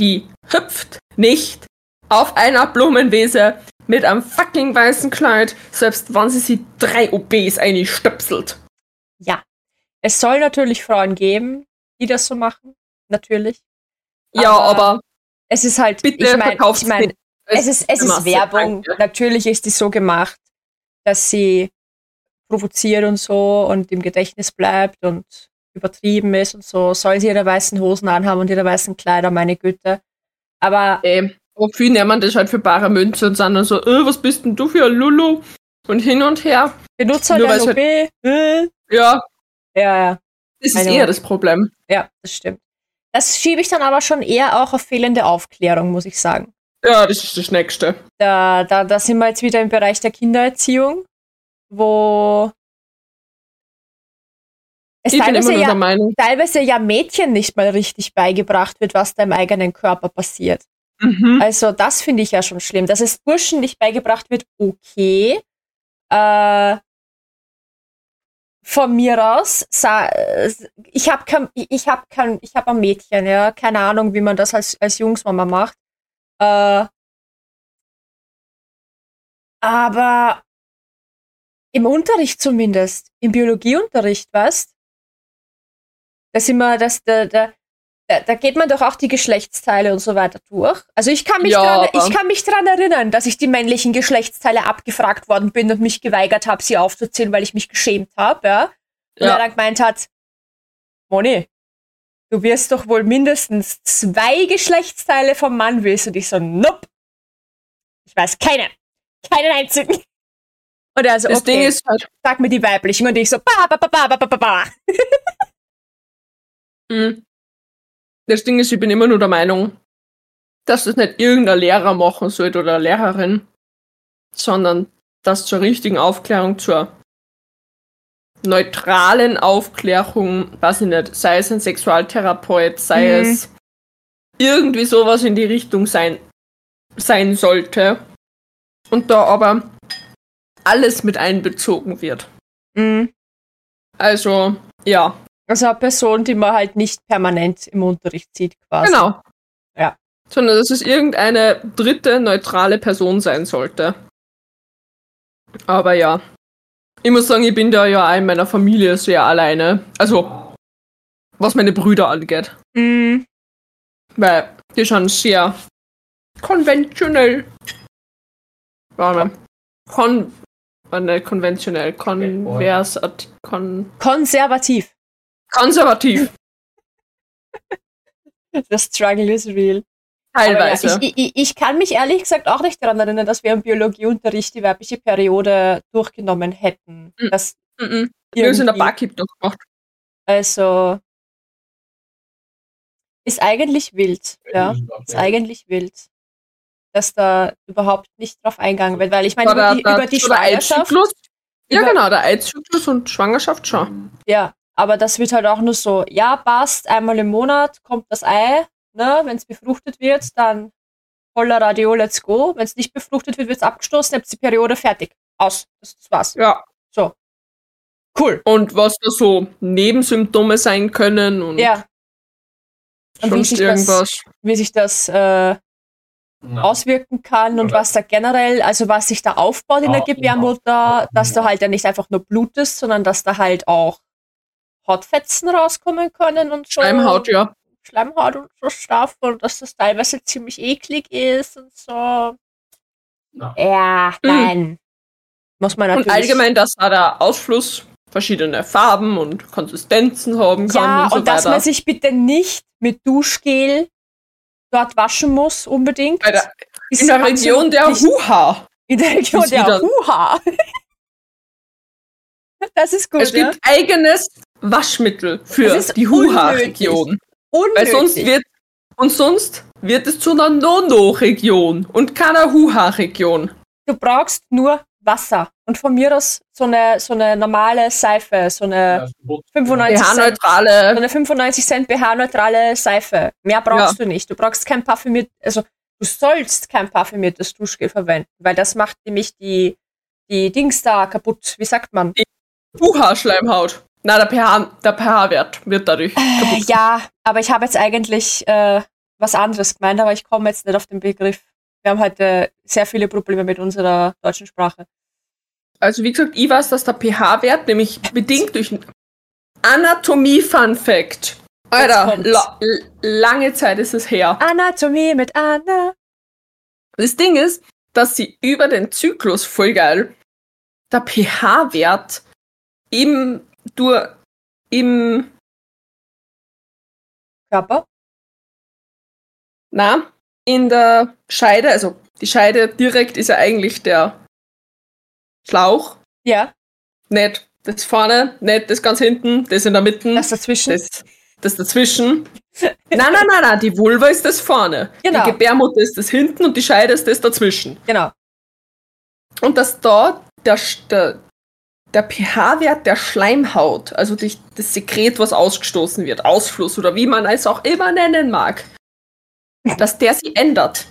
Die hüpft nicht auf einer Blumenwiese mit einem fucking weißen Kleid, selbst wenn sie sie drei OBs einstöpselt. Ja. Es soll natürlich Frauen geben, die das so machen. Natürlich. Ja, Aber aber Es ist halt, bitte ich meine, ich mein, es ist, es ist Werbung. danke. Natürlich ist die so gemacht, dass sie provoziert und so und im Gedächtnis bleibt und übertrieben ist und so. Soll sie ihre weißen Hosen anhaben und ihre weißen Kleider, meine Güte. Aber Ähm, aber viele nehmen das halt für bare Münze und sind dann so, äh, was bist denn du für ein Lulu? Und hin und her. benutzt halt Nur ein weil's OB. Äh. Ja, Ja, ja, das ist eher das Problem. ja, das stimmt. Das schiebe ich dann aber schon eher auch auf fehlende Aufklärung, muss ich sagen. Ja, das ist das Nächste. Da, da, da sind wir jetzt wieder im Bereich der Kindererziehung, wo es teilweise ja, teilweise ja Mädchen nicht mal richtig beigebracht wird, was da im eigenen Körper passiert. Mhm. Also das finde ich ja schon schlimm. Dass es Burschen nicht beigebracht wird, okay. Äh, von mir aus, äh, ich habe kein, ich habe kein, ich habe ein Mädchen, ja, keine Ahnung, wie man das als, als Jungsmama macht. Äh, aber im Unterricht zumindest, im Biologieunterricht, weißt, da sind wir, das, da, da, da, da, geht man doch auch die Geschlechtsteile und so weiter durch. Also ich kann, mich ja, dran, ich kann mich dran erinnern, dass ich die männlichen Geschlechtsteile abgefragt worden bin und mich geweigert habe, sie aufzuzählen, weil ich mich geschämt habe. Ja? Und ja. er dann gemeint hat, Moni, du wirst doch wohl mindestens zwei Geschlechtsteile vom Mann willst. Und ich so, nope. Ich weiß keine. Keinen einzigen. Und er so, das okay, Ding ist halt sag mir die weiblichen. Und ich so, ba, ba, ba, ba, ba, ba, ba. mhm das Ding ist, ich bin immer nur der Meinung, dass das nicht irgendein Lehrer machen sollte oder eine Lehrerin, sondern dass zur richtigen Aufklärung, zur neutralen Aufklärung, weiß ich nicht, sei es ein Sexualtherapeut, sei Mhm. es irgendwie sowas in die Richtung sein, sein sollte. Und da aber alles mit einbezogen wird. Mhm. Also, ja, Also eine Person, die man halt nicht permanent im Unterricht sieht, quasi. genau. Ja. Sondern dass es irgendeine dritte neutrale Person sein sollte. Aber ja. Ich muss sagen, ich bin da ja auch in meiner Familie sehr alleine. Also, was meine Brüder angeht. Mhm. Weil die schon sehr konventionell. Warte. Kon. äh, Nicht konventionell. Konversat. Kon. Konservativ. Konservativ. The struggle is real. Aber ja, Teilweise. ich, ich, ich kann mich ehrlich gesagt auch nicht daran erinnern, dass wir im Biologieunterricht die weibliche Periode durchgenommen hätten. Mhm. Das Mhm. Wir haben es in der Barkeep noch gemacht. Also ist eigentlich wild, ja. Ist eigentlich wild, dass da überhaupt nicht drauf eingegangen wird, weil ich meine, über die, über die Schwangerschaft, Eizzyklus? Ja, über- genau, der Eizzyklus und Schwangerschaft schon. ja, aber das wird halt auch nur so, ja, passt, einmal im Monat kommt das Ei, ne, wenn es befruchtet wird, dann voller Radio, let's go. Wenn es nicht befruchtet wird, wird es abgestoßen, habt die Periode fertig. Aus. Das, das war's. Ja. So. Cool. Und was da so Nebensymptome sein können und Ja. Und wie sonst sich das- irgendwas. wie sich das äh, auswirken kann und was da generell, also was sich da aufbaut in der Gebärmutter, dass da halt ja nicht einfach nur Blut ist, sondern dass da halt auch Hautfetzen rauskommen können und so. Schleimhaut, ja. Schleimhaut und so Stoff und dass das teilweise ziemlich eklig ist und so. Ja, nein. Muss man natürlich. Und allgemein, dass da der Ausfluss verschiedene Farben und Konsistenzen haben kann. Ja, und, so und dass man sich bitte nicht mit Duschgel dort waschen muss, unbedingt. Der, in der Region der Huha. In der Region der Huha. Das ist gut, Es ja? gibt eigenes Waschmittel für die Huha-Region. Weil sonst wird und sonst wird es zu einer Nono-Region und keiner Huha-Region. du brauchst nur Wasser. Und von mir aus so eine, so eine normale Seife, so eine 95 Cent, so pH-neutrale. eine 95 Cent pH-neutrale Seife. Mehr brauchst du nicht. Du brauchst kein parfümiert, also du sollst kein parfümiertes Duschgel verwenden, weil das macht nämlich die, die Dings da kaputt. Wie sagt man? Huha-Schleimhaut. Na, der pH der pH-Wert wird dadurch kaputt. Ja, aber ich habe jetzt eigentlich äh, was anderes gemeint, aber ich komme jetzt nicht auf den Begriff. Wir haben heute sehr viele Probleme mit unserer deutschen Sprache. Also wie gesagt, ich weiß, dass der pH-Wert nämlich bedingt durch Anatomie-Fun-Fact. Alter, la lange Zeit ist es her. Anatomie mit Anna. Das Ding ist, dass sie über den Zyklus voll geil der pH-Wert im, durch, im, Körper. na, in der Scheide, also die Scheide direkt ist ja eigentlich der Schlauch, Ja, nicht das vorne, nicht das ganz hinten, das in der Mitte, das dazwischen. das, das dazwischen. Nein, nein, nein, nein, die Vulva ist das vorne. Genau. Die Gebärmutter ist das hinten und die Scheide ist das dazwischen. genau. Und dass da der, der, der pH-Wert der Schleimhaut, also die, das Sekret, was ausgestoßen wird, Ausfluss oder wie man es auch immer nennen mag, dass der sich ändert.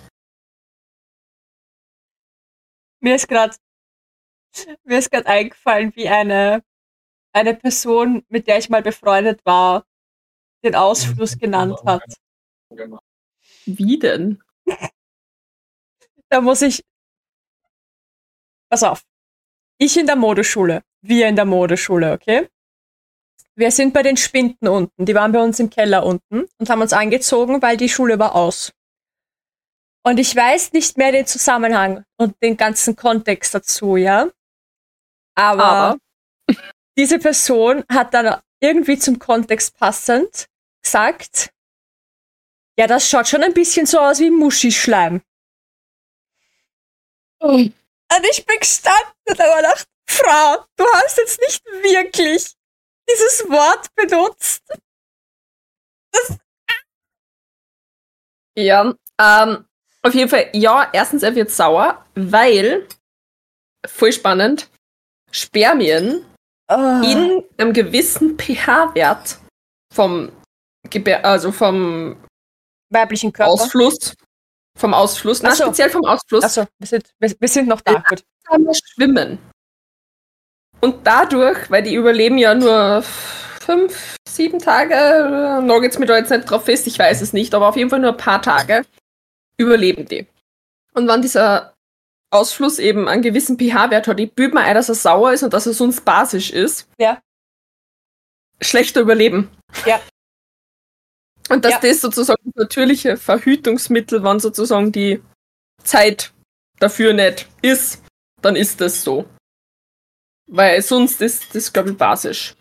Mir ist gerade mir ist gerade eingefallen, wie eine eine Person, mit der ich mal befreundet war, den Ausfluss genannt hat. Wie denn? Da muss ich. Pass auf. Ich in der Modeschule. Wir in der Modeschule, okay? Wir sind bei den Spinden unten. Die waren bei uns im Keller unten und haben uns angezogen, weil die Schule war aus. Und ich weiß nicht mehr den Zusammenhang und den ganzen Kontext dazu, ja? Aber, Aber diese Person hat dann irgendwie zum Kontext passend gesagt, ja, das schaut schon ein bisschen so aus wie Muschischleim. Und ich bin gestanden und habe gedacht, Frau, du hast jetzt nicht wirklich dieses Wort benutzt. ja, ähm, auf jeden Fall, ja, erstens, er wird sauer, weil, voll spannend, Spermien Oh. in einem gewissen pH-Wert vom, Gebär also vom weiblichen Körper. Ausfluss, vom Ausfluss, na, Ach so. speziell vom Ausfluss, Achso, wir sind, wir, wir sind noch da. Gut. langsamer schwimmen. Und dadurch, weil die überleben ja nur fünf, sieben Tage, äh, noch geht's mir da jetzt nicht drauf fest, ich weiß es nicht, aber auf jeden Fall nur ein paar Tage überleben die. Und wenn dieser Ausfluss eben einen gewissen pH-Wert hat, ich bübe mir ein, dass er sauer ist und dass er sonst basisch ist, Ja. schlechter überleben. Ja. Und dass Ja. das sozusagen das natürliche Verhütungsmittel, wenn sozusagen die Zeit dafür nicht ist, dann ist das so. Weil sonst ist das, glaube ich, basisch.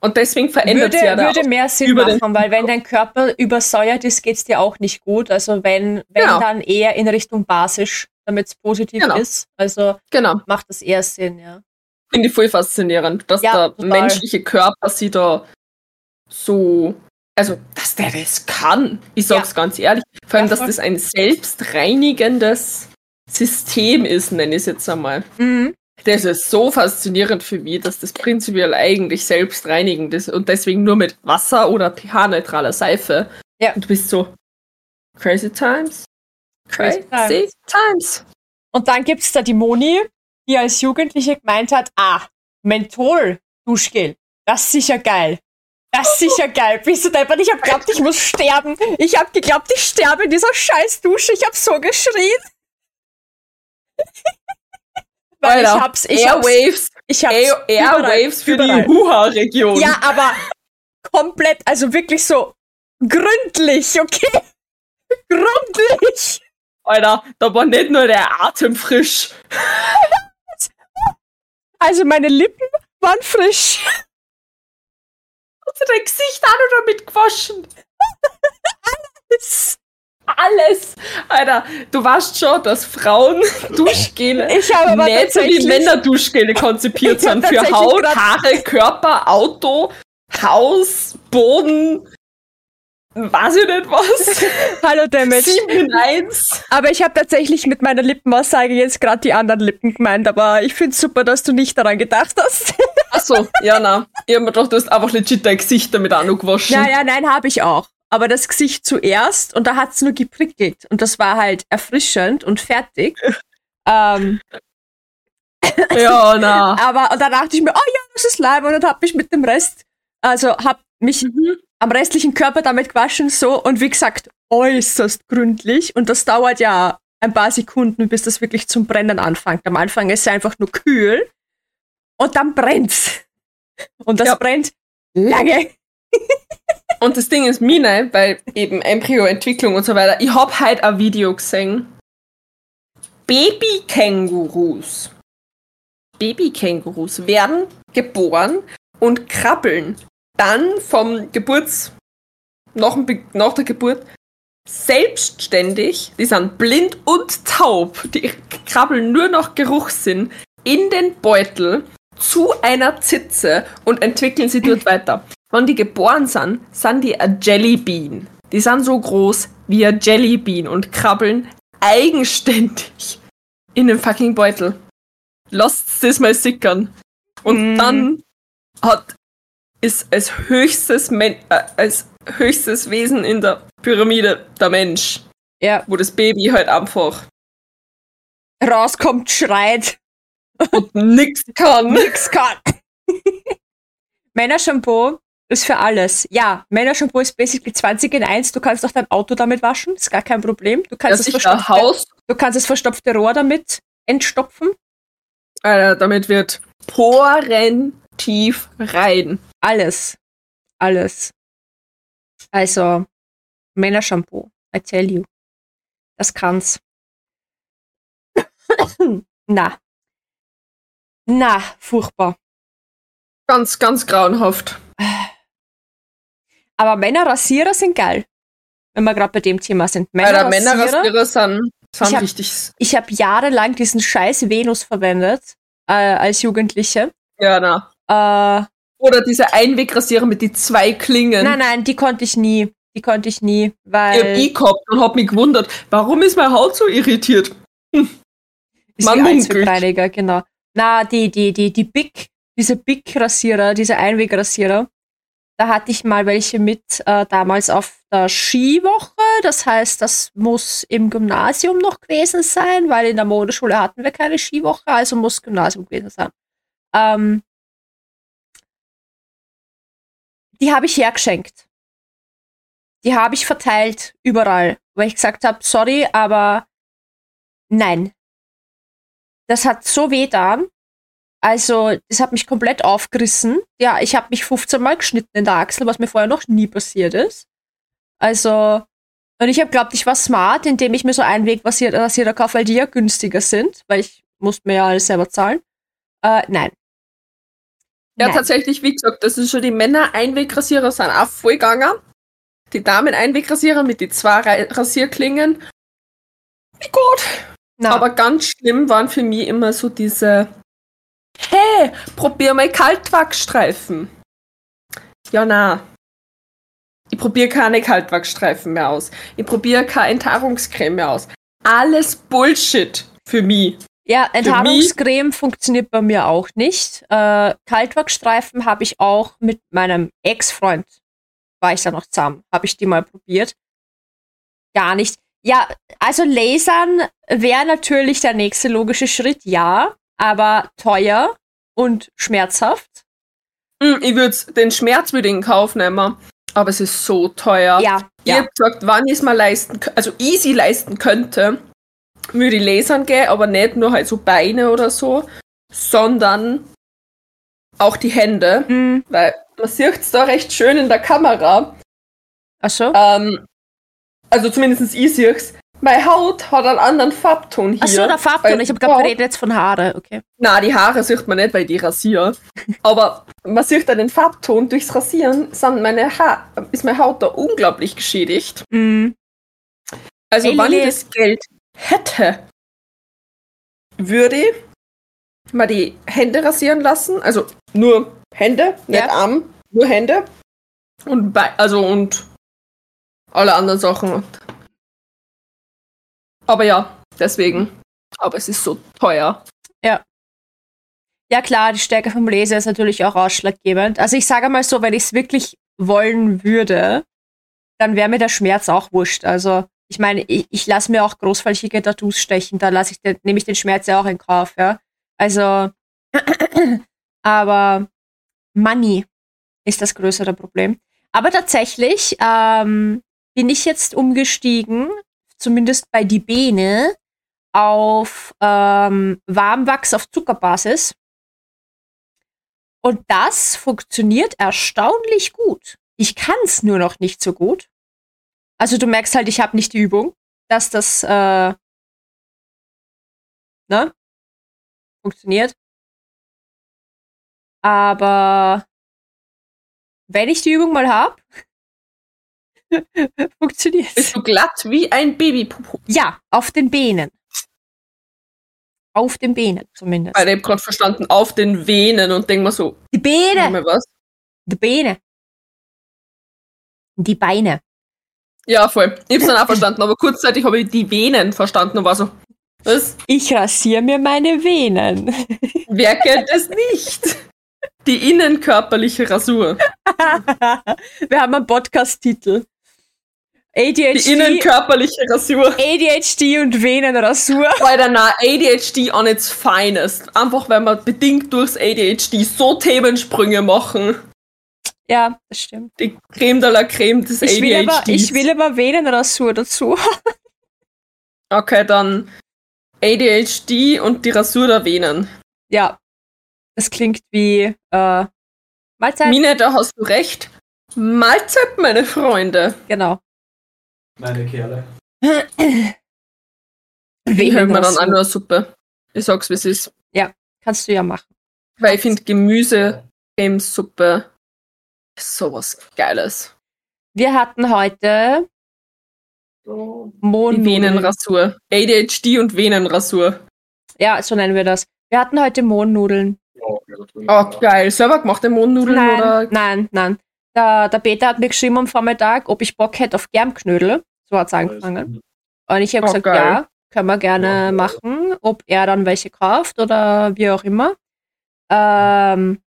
Und deswegen verändert Würde, sich ja würde mehr Sinn machen, weil wenn dein Körper übersäuert ist, geht's dir auch nicht gut. Also wenn, wenn Genau. dann eher in Richtung basisch, damit es positiv Genau. ist. Also Genau. macht das eher Sinn, ja. Finde ich voll faszinierend, dass Ja, der total. menschliche Körper sie da so, also, dass der das kann. Ich sag's ganz ehrlich. Vor allem, Ja, dass das ein selbstreinigendes System ist, nenne ich es jetzt einmal. Mhm. Das ist so faszinierend für mich, dass das prinzipiell eigentlich selbstreinigend ist und deswegen nur mit Wasser oder pH-neutraler Seife. Ja. Und du bist so crazy times. Crazy Crazy, times. Und dann gibt's da die Moni, die als Jugendliche gemeint hat, ah, Menthol-Duschgel, das ist sicher geil. Das ist sicher geil. Bist du deppert? Ich hab geglaubt, ich muss sterben. Ich hab geglaubt, ich sterbe in dieser scheiß Dusche. Ich hab so geschrien. Weil ich Alter, hab's, ich hab's, Airwaves, ich hab's Air, Airwaves für überall. die Wuha-Region. Ja, aber komplett, also wirklich so gründlich, okay? gründlich. Alter, da war nicht nur der Atem frisch. Also meine Lippen waren frisch. Du dein Gesicht auch noch damit gewaschen? Alles. Alter, du weißt schon, dass Frauen Duschgele Ich habe aber nicht so wie Männer Duschgele konzipiert sind. Für Haut, Haare, Körper, Auto, Haus, Boden, weiß ich nicht was. Hallo Damage. Sieben in eins. Aber ich habe tatsächlich mit meiner Lippenaussage jetzt gerade die anderen Lippen gemeint, aber ich finde super, dass du nicht daran gedacht hast. Achso, ja, na. Ich hab mir gedacht, du hast einfach legit dein Gesicht damit auch noch gewaschen. ja, ja, nein, habe ich auch. Aber das Gesicht zuerst und da hat's nur geprickelt und das war halt erfrischend und fertig. ähm, ja na. aber und dann dachte ich mir, oh ja, das ist live und hab mich mit dem Rest, also hab mich am restlichen Körper damit gewaschen so und wie gesagt äußerst gründlich und das dauert ja ein paar Sekunden, bis das wirklich zum Brennen anfängt. Am Anfang ist es einfach nur kühl und dann brennt's. Und das Ja. brennt lange. Und das Ding ist Mine, weil eben Embryoentwicklung und so weiter. Ich hab heute ein Video gesehen. Babykängurus. Babykängurus werden geboren und krabbeln dann vom Geburts nach, nach der Geburt selbstständig, die sind blind und taub, die krabbeln nur nach Geruchssinn in den Beutel zu einer Zitze und entwickeln sie dort weiter. Wenn die geboren sind, sind die ein Jellybean. Die sind so groß wie ein Jellybean und krabbeln eigenständig in den fucking Beutel. Lasst das mal sickern. Und Mm. dann hat ist als höchstes Men äh, als höchstes Wesen in der Pyramide der Mensch, Ja, wo das Baby halt einfach rauskommt, schreit, und nix kann. nix kann. Männershampoo ist für alles. Ja, Männershampoo ist basically 20 in 1. Du kannst auch dein Auto damit waschen, ist gar kein Problem. Du Das kannst, das ein verstopfte, Haus, du kannst das verstopfte Rohr damit entstopfen. Alter, damit wird Poren tief rein. Alles. Alles. Also, Männershampoo. I tell you. Das kann's. Na. Na, furchtbar. Ganz, ganz grauenhaft. Aber Männerrasierer sind geil. Wenn wir gerade bei dem Thema sind. Männerrasierer. Männerrasierer sind, sind Ich hab- richtig. Ich habe jahrelang diesen scheiß Venus verwendet. Äh, als Jugendliche. Ja, na. Äh, Oder diese Einwegrasierer mit die zwei Klingen. nein, nein, die konnte ich nie. Die konnte ich nie, Ich hab weil ich gehabt und hab mich gewundert, warum ist meine Haut so irritiert? ist man munkelt. Genau. Na, die, die, die, die Big, diese Big-Rasierer, diese Einwegrasierer, da hatte ich mal welche mit äh, damals auf der Skiwoche. Das heißt, das muss im Gymnasium noch gewesen sein, weil in der Modeschule hatten wir keine Skiwoche, also muss Gymnasium gewesen sein. Ähm, die habe ich hergeschenkt. Die habe ich verteilt überall, weil ich gesagt habe, sorry, aber nein. Das hat so weh getan. Also, das hat mich komplett aufgerissen. Ja, ich habe mich 15 Mal geschnitten in der Achsel, was mir vorher noch nie passiert ist. Also, und ich habe glaubt, ich war smart, indem ich mir so Einwegrasierer kaufe, weil die ja günstiger sind, weil ich musste mir ja alles selber zahlen. Äh, nein. Ja, Nein. tatsächlich, wie gesagt, das ist schon die Männer-Einwegrasierer sind auch voll gegangen. Die Damen-Einwegrasierer mit die zwei Ra- Rasierklingen. Wie gut. Na, Aber ganz schlimm waren für mich immer so diese, hey, probier mal Kaltwachsstreifen. Ja, na. Ich probiere keine Kaltwachsstreifen mehr aus. Ich probiere keine Enthaarungscreme mehr aus. Alles Bullshit für mich. Ja, Enthaarungscreme funktioniert bei mir auch nicht. Äh, Kaltwachsstreifen habe ich auch mit meinem Ex-Freund, war ich da noch zusammen, habe ich die mal probiert. Gar nicht. Ja, also Lasern wäre natürlich der nächste logische Schritt, ja, aber teuer und schmerzhaft. Mm, ich würde den Schmerz wieder in Kauf nehmen, aber es ist so teuer. Ja, Ich ja. hab gesagt, wann ich es mal leisten, also easy leisten könnte, würde ich lasern gehen, aber nicht nur halt so Beine oder so, sondern auch die Hände, Hm, weil man sieht es da recht schön in der Kamera. ach so. Ähm, also zumindest ich sehe es. Meine Haut hat einen anderen Farbton hier. Ach so, der Farbton. Ich habe Ja. reden jetzt von Haare. Okay. Na, die Haare sieht man nicht, weil die rasiere. Aber man sieht da den Farbton. Durchs Rasieren sind meine ha ist meine Haut da unglaublich geschädigt. Hm, Also, Hey, wenn ich das Geld hätte, würde ich mal die Hände rasieren lassen. Also nur Hände, nicht Ja. Arm, nur Hände. Und Be also und alle anderen Sachen. Aber ja, deswegen. Aber es ist so teuer. Ja klar, die Stärke vom Laser ist natürlich auch ausschlaggebend. Also ich sage mal so, wenn ich es wirklich wollen würde, dann wäre mir der Schmerz auch wurscht. Also ich meine, ich, ich lasse mir auch großflächige Tattoos stechen, da lasse ich den, nehme ich den Schmerz ja auch in Kauf, ja. Also, aber Money ist das größere Problem. Aber tatsächlich ähm, bin ich jetzt umgestiegen, zumindest bei die Beine, auf ähm, Warmwachs auf Zuckerbasis. Und das funktioniert erstaunlich gut. Ich kann es nur noch nicht so gut. Also du merkst halt, ich habe nicht die Übung, dass das äh, ne? funktioniert. Aber wenn ich die Übung mal habe, funktioniert Bist du glatt wie ein Babypupu? Ja, auf den Beinen. Auf den Beinen zumindest. Weil ich hab gerade verstanden, auf den Venen und denk mal so, Die Beine. Was? Die Beine. Die Beine. Ja, voll. Ich hab's dann auch verstanden, aber kurzzeitig habe ich die Venen verstanden und war so, was? Ich rasiere mir meine Venen. Wer kennt es nicht? Die innenkörperliche Rasur. Wir haben einen Podcast-Titel. Die ADHD, innenkörperliche Rasur. ADHD und Venenrasur. Alter, na, ADHD on its finest. Einfach, weil wir bedingt durchs ADHD so Themensprünge machen. Ja, das stimmt. Die Creme de la Creme des Ich will, ADHD. aber, ich will aber Venenrasur dazu. Okay, dann ADHD und die Rasur der Venen. ja, das klingt wie äh, Mahlzeit. Mine, da hast du recht. Mahlzeit, meine Freunde. genau. Meine Kerle. Ich höre mir dann auch nur Suppe. Ich sag's, wie es ist. Kannst du ja machen. Weil ich finde Gemüse-Cremesuppe ist sowas Geiles. Wir hatten heute Mohnnudeln. Venenrasur. ADHD und Venenrasur. Ja, so nennen wir das. Wir hatten heute Mohnnudeln. Oh, geil. Selber gemachte Mohnnudeln Nein, oder? nein, nein. Der, der Peter hat mir geschrieben am Vormittag, ob ich Bock hätte auf Germknödel. So hat's angefangen. Und ich habe Oh, gesagt, geil. ja, können wir gerne ja. machen. Ob er dann welche kauft oder wie auch immer. Ähm,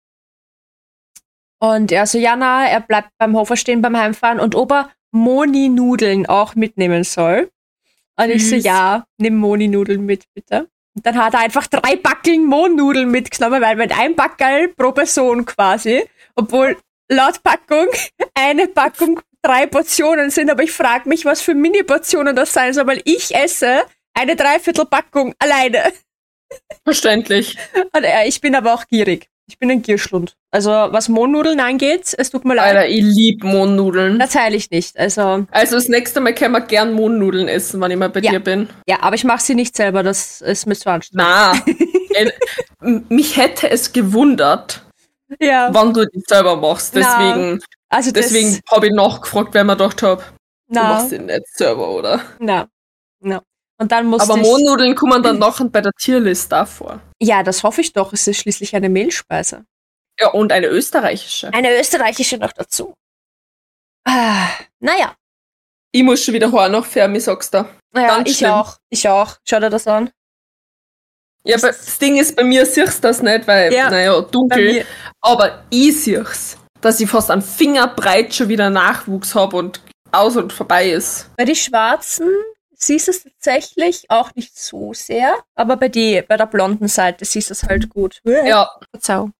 und er so, ja, na, er bleibt beim Hofer stehen beim Heimfahren und ob er Moni-Nudeln auch mitnehmen soll. Und ich so, ja, nimm Moni-Nudeln mit, bitte. Und dann hat er einfach drei Backeln Mohnnudeln mitgenommen, weil mit ein Backel pro Person quasi, obwohl laut Packung eine Packung drei Portionen sind, aber ich frage mich, was für Mini-Portionen das sein soll, weil ich esse eine Dreiviertelpackung alleine. Verständlich. Und äh, ich bin aber auch gierig. Ich bin ein Gierschlund. Also was Mohnnudeln angeht, es tut mir leid, Alter, ich lieb Mohnnudeln. das teile ich nicht. Also Also das nächste Mal können wir gern Mohnnudeln essen, wenn ich mal bei Ja. dir bin. ja, aber ich mache sie nicht selber, das ist mir zu anstrengend. Na. m- mich hätte es gewundert, Ja, wann du die selber machst. Na, Deswegen, also deswegen habe ich nachgefragt, weil man gedacht habe, du machst sie nicht selber, oder? na, na. Und dann musste Aber Mohnnudeln kommen dann nachher bei der Tierlist davor. ja, das hoffe ich doch. Es ist schließlich eine Mehlspeise. Ja, und eine österreichische. Eine österreichische noch dazu. Ah, naja, Ich muss schon wieder heim nach Fermi, sagst du. naja Ganz ich schlimm. auch. Ich auch. Schau dir das an. Ja, aber das Ding ist, bei mir siehst du das nicht, weil, Ja, naja, dunkel. Aber ich sieh's, dass ich fast einen Finger breit schon wieder Nachwuchs habe und aus und vorbei ist. bei die Schwarzen siehst du es tatsächlich auch nicht so sehr, aber bei, die, bei der blonden Seite siehst du es halt gut. Ja. Verzeihung.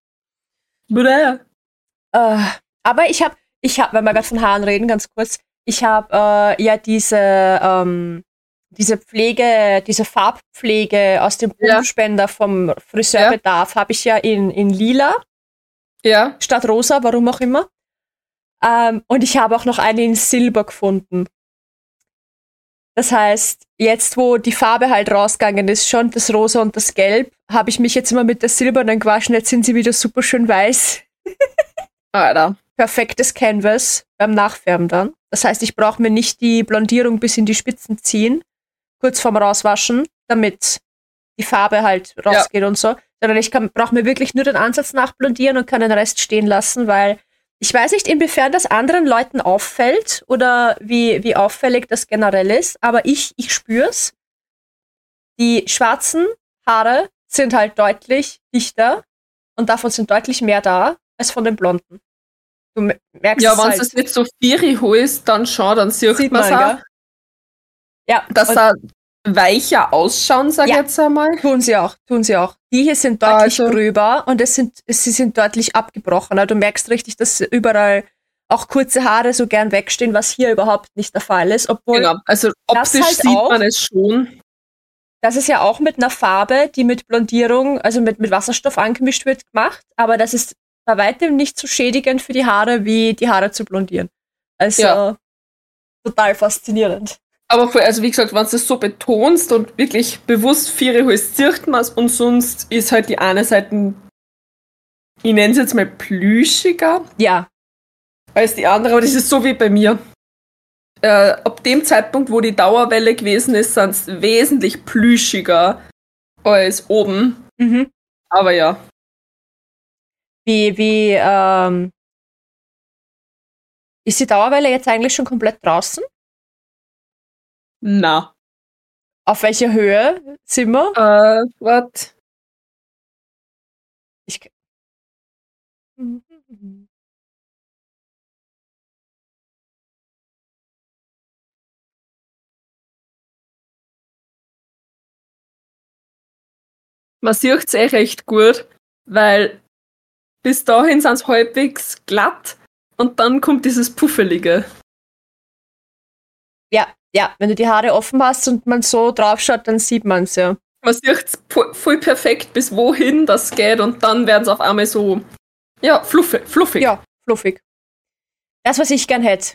Äh, aber ich habe, ich habe, wenn wir gerade von Haaren reden, ganz kurz, ich habe äh, ja diese, ähm, diese Pflege, diese Farbpflege aus dem Ja. Blumenspender vom Friseurbedarf habe ich ja in, in lila Ja. statt rosa, warum auch immer. Ähm, und ich habe auch noch eine in Silber gefunden. Das heißt, jetzt wo die Farbe halt rausgegangen ist, schon das Rosa und das Gelb, habe ich mich jetzt immer mit der silbernen gewaschen. Jetzt sind sie wieder super schön weiß. Alter. Perfektes Canvas beim Nachfärben dann. Das heißt, ich brauche mir nicht die Blondierung bis in die Spitzen ziehen, kurz vorm Rauswaschen, damit die Farbe halt rausgeht und so. Sondern ich brauche mir wirklich nur den Ansatz nachblondieren und kann den Rest stehen lassen, weil ich weiß nicht, inwiefern das anderen Leuten auffällt oder wie, wie auffällig das generell ist, aber ich, ich spür's. Die schwarzen Haare sind halt deutlich dichter und davon sind deutlich mehr da als von den blonden. Du me- merkst Ja, es wenn halt. es nicht so vieri ist, dann schon, dann sieht, Sieht man man, auch? Ja, dass da weicher ausschauen, sag ich Ja. jetzt einmal. tun sie auch, tun sie auch. Die hier sind deutlich Also- gröber und es sind, sie sind deutlich abgebrochener. Du merkst richtig, dass überall auch kurze Haare so gern wegstehen, was hier überhaupt nicht der Fall ist. Obwohl, Genau. Also das optisch halt sieht auch. man es schon. das ist ja auch mit einer Farbe, die mit Blondierung, also mit, mit Wasserstoff angemischt wird, gemacht. Aber das ist bei weitem nicht so schädigend für die Haare, wie die Haare zu blondieren. Also, Ja. total faszinierend. Aber voll, also wie gesagt, wenn du es so betonst und wirklich bewusst vieri ist, sieht man und sonst ist halt die eine Seite, ich nenne es jetzt mal plüschiger Ja, als die andere, aber das ist so wie bei mir. Äh, ab dem Zeitpunkt, wo die Dauerwelle gewesen ist, sind es wesentlich plüschiger als oben. mhm. Aber ja. Wie, wie, ähm, ist die Dauerwelle jetzt eigentlich schon komplett draußen? Na. Auf welcher Höhe sind wir? Äh, what? Ich, Man sieht es eh recht gut, weil bis dahin sind es halbwegs glatt und dann kommt dieses Puffelige. ja, ja, wenn du die Haare offen hast und man so draufschaut, dann sieht man es ja. Man sieht es voll perfekt, bis wohin das geht und dann werden es auf einmal so, ja, fluffig. fluffig. Ja, fluffig. Das, was ich gern hätte,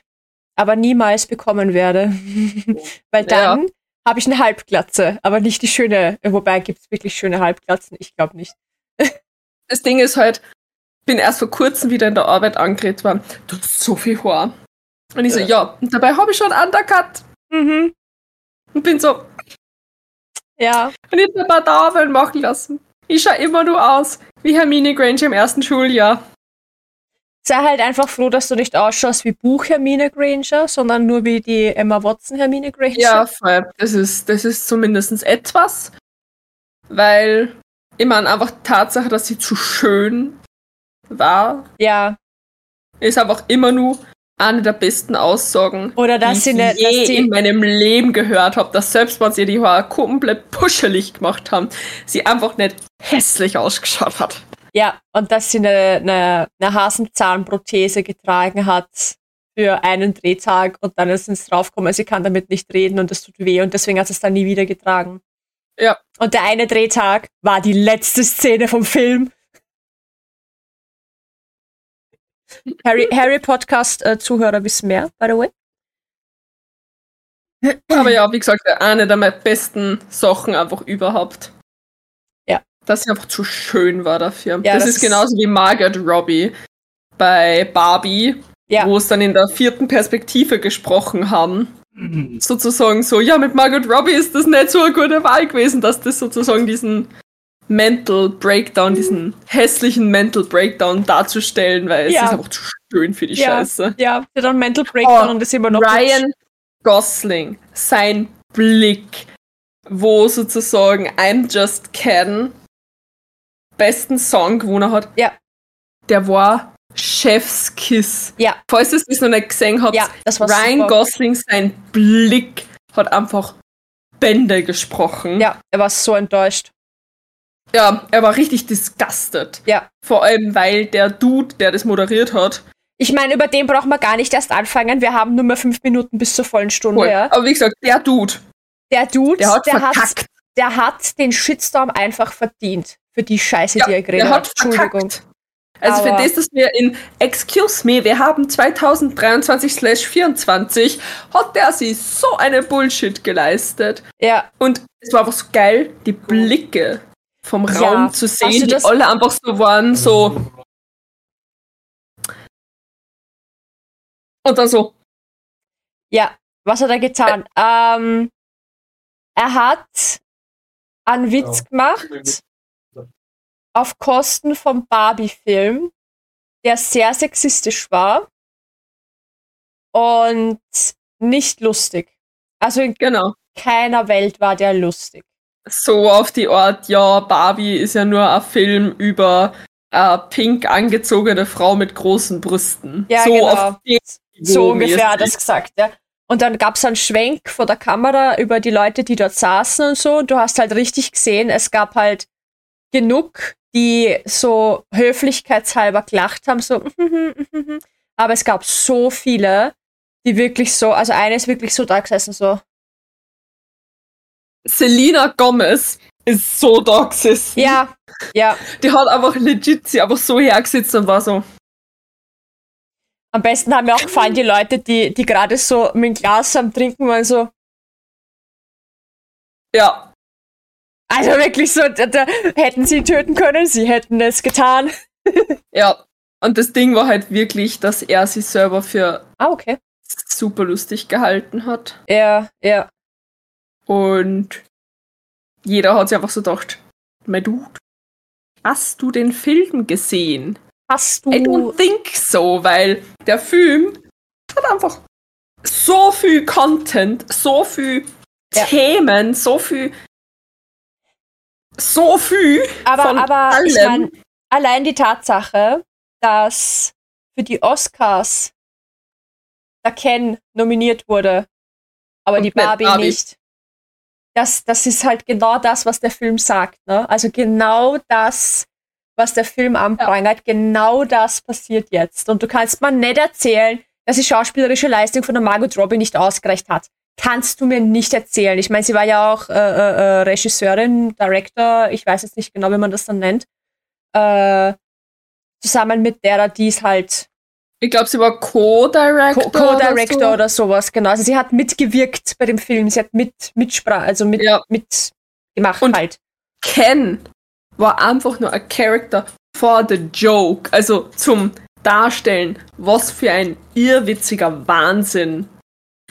aber niemals bekommen werde. Weil dann habe ich eine Halbglatze, aber nicht die schöne. Wobei gibt es wirklich schöne Halbglatzen? Ich glaube nicht. Das Ding ist halt, bin erst vor kurzem wieder in der Arbeit angeredet worden. Du hast so viel Haar. Und ich so, Ja. ja, und dabei habe ich schon Undercut. Mhm. Und bin so, Ja, und ich hab ein paar Dauerwellen machen lassen. Ich schaue immer nur aus wie Hermine Granger im ersten Schuljahr. sei halt einfach froh, dass du nicht ausschaust wie Buch Hermine Granger, sondern nur wie die Emma Watson Hermine Granger. Ja, voll. Das ist, das ist zumindest etwas. Weil, ich meine, einfach die Tatsache, dass sie zu schön war, Ja. ist einfach immer nur eine der besten Aussagen, Oder dass die sie ich ne, je dass in sie, meinem Leben gehört habe, dass selbst wenn sie die Haare komplett puschelig gemacht haben, sie einfach nicht hässlich ausgeschaut hat. ja, und dass sie eine, eine, eine Hasenzahnprothese getragen hat für einen Drehtag und dann ist es draufgekommen, sie kann damit nicht reden und das tut weh und deswegen hat sie es dann nie wieder getragen. Ja. Und der eine Drehtag war die letzte Szene vom Film. Harry, Harry Podcast äh, Zuhörer wissen mehr, by the way. Aber ja, wie gesagt, eine der meiner besten Sachen einfach überhaupt. Ja. Dass sie einfach zu schön war dafür. Ja, das, das ist genauso wie Margaret Robbie bei Barbie, Ja. wo es dann in der vierten Perspektive gesprochen haben. Sozusagen so, ja, mit Margaret Robbie ist das nicht so eine gute Wahl gewesen, dass das sozusagen diesen Mental Breakdown, diesen hässlichen Mental Breakdown darzustellen, weil es Ja. ist einfach zu schön für die Ja. Scheiße. Ja, der dann Mental Breakdown Oh, und ist immer noch Ryan Gosling, sein Blick, wo sozusagen I'm Just Ken besten Song gewonnen hat, Ja. der war Chef's Kiss. Ja. Falls ihr es noch nicht gesehen habt, Ja, das war Ryan super. Gosling, sein Blick hat einfach Bände gesprochen. Ja, er war so enttäuscht. Ja, er war richtig disgusted. Ja. Vor allem, weil der Dude, der das moderiert hat, Ich meine, über den brauchen wir gar nicht erst anfangen. Wir haben nur mehr fünf Minuten bis zur vollen Stunde. Cool. Ja. Aber wie gesagt, der Dude, Der Dude, der hat der, hat, der hat den Shitstorm einfach verdient. Für die Scheiße, die er geredet der hat Entschuldigung. verkackt. Also für Aber- das, dass wir in Excuse me, wir haben 2023/24, hat der sich so eine Bullshit geleistet. Ja, Und es war einfach so geil, die Blicke vom Ja, Raum zu hast sehen, die alle einfach so waren, so. Und dann so, ja. Was hat er getan? Ähm, er hat einen Witz Ja. gemacht auf Kosten vom Barbie-Film, der sehr sexistisch war und nicht lustig. Also in genau. keiner Welt war der lustig. So auf die Art, ja, Barbie ist ja nur ein Film über eine pink angezogene Frau mit großen Brüsten. Ja, so genau. auf die So ungefähr hat er das gesagt, ja. Und dann gab es einen Schwenk vor der Kamera über die Leute, die dort saßen und so. Und du hast halt richtig gesehen, es gab halt genug, die so höflichkeitshalber gelacht haben, so. Aber es gab so viele, die wirklich so, also eine ist wirklich so da gesessen, so. Selena Gomez ist so da gesessen. Ja, ja. Die hat einfach legit sie einfach so hergesetzt und war so, Am besten haben mir auch gefallen die Leute, die, die gerade so mit dem Glas am Trinken waren, so. ja, Also wirklich so, da, da hätten sie ihn töten können, sie hätten es getan. ja. Und das Ding war halt wirklich, dass er sich selber für Ah, okay. super lustig gehalten hat. Ja, ja. Und jeder hat sich einfach so gedacht, mein Dude, hast du den Film gesehen? Hast I du. don't think so, weil der Film hat einfach so viel Content, so viel Ja. Themen, so viel, so viel Aber, von aber ich allem. mein, allein die Tatsache, dass für die Oscars der Ken nominiert wurde, aber Und die Barbie, Barbie. nicht. Das, das ist halt genau das, was der Film sagt. Ne? Also genau das, was der Film anprangert, genau das passiert jetzt. Und du kannst mir nicht erzählen, dass die schauspielerische Leistung von der Margot Robbie nicht ausgereicht hat. Kannst du mir nicht erzählen. Ich meine, sie war ja auch äh, äh, äh, Regisseurin, Director, ich weiß jetzt nicht genau, wie man das dann nennt. Äh, zusammen mit derer, die ist halt Ich glaube, sie war Co-Director. Co- Co-Director oder oder, sowas, genau. Also sie hat mitgewirkt bei dem Film, sie hat mit Mitsprache, also mit, Ja. mit gemacht Und- halt. so. Ken war einfach nur ein Character for the joke. Also zum Darstellen, was für ein irrwitziger Wahnsinn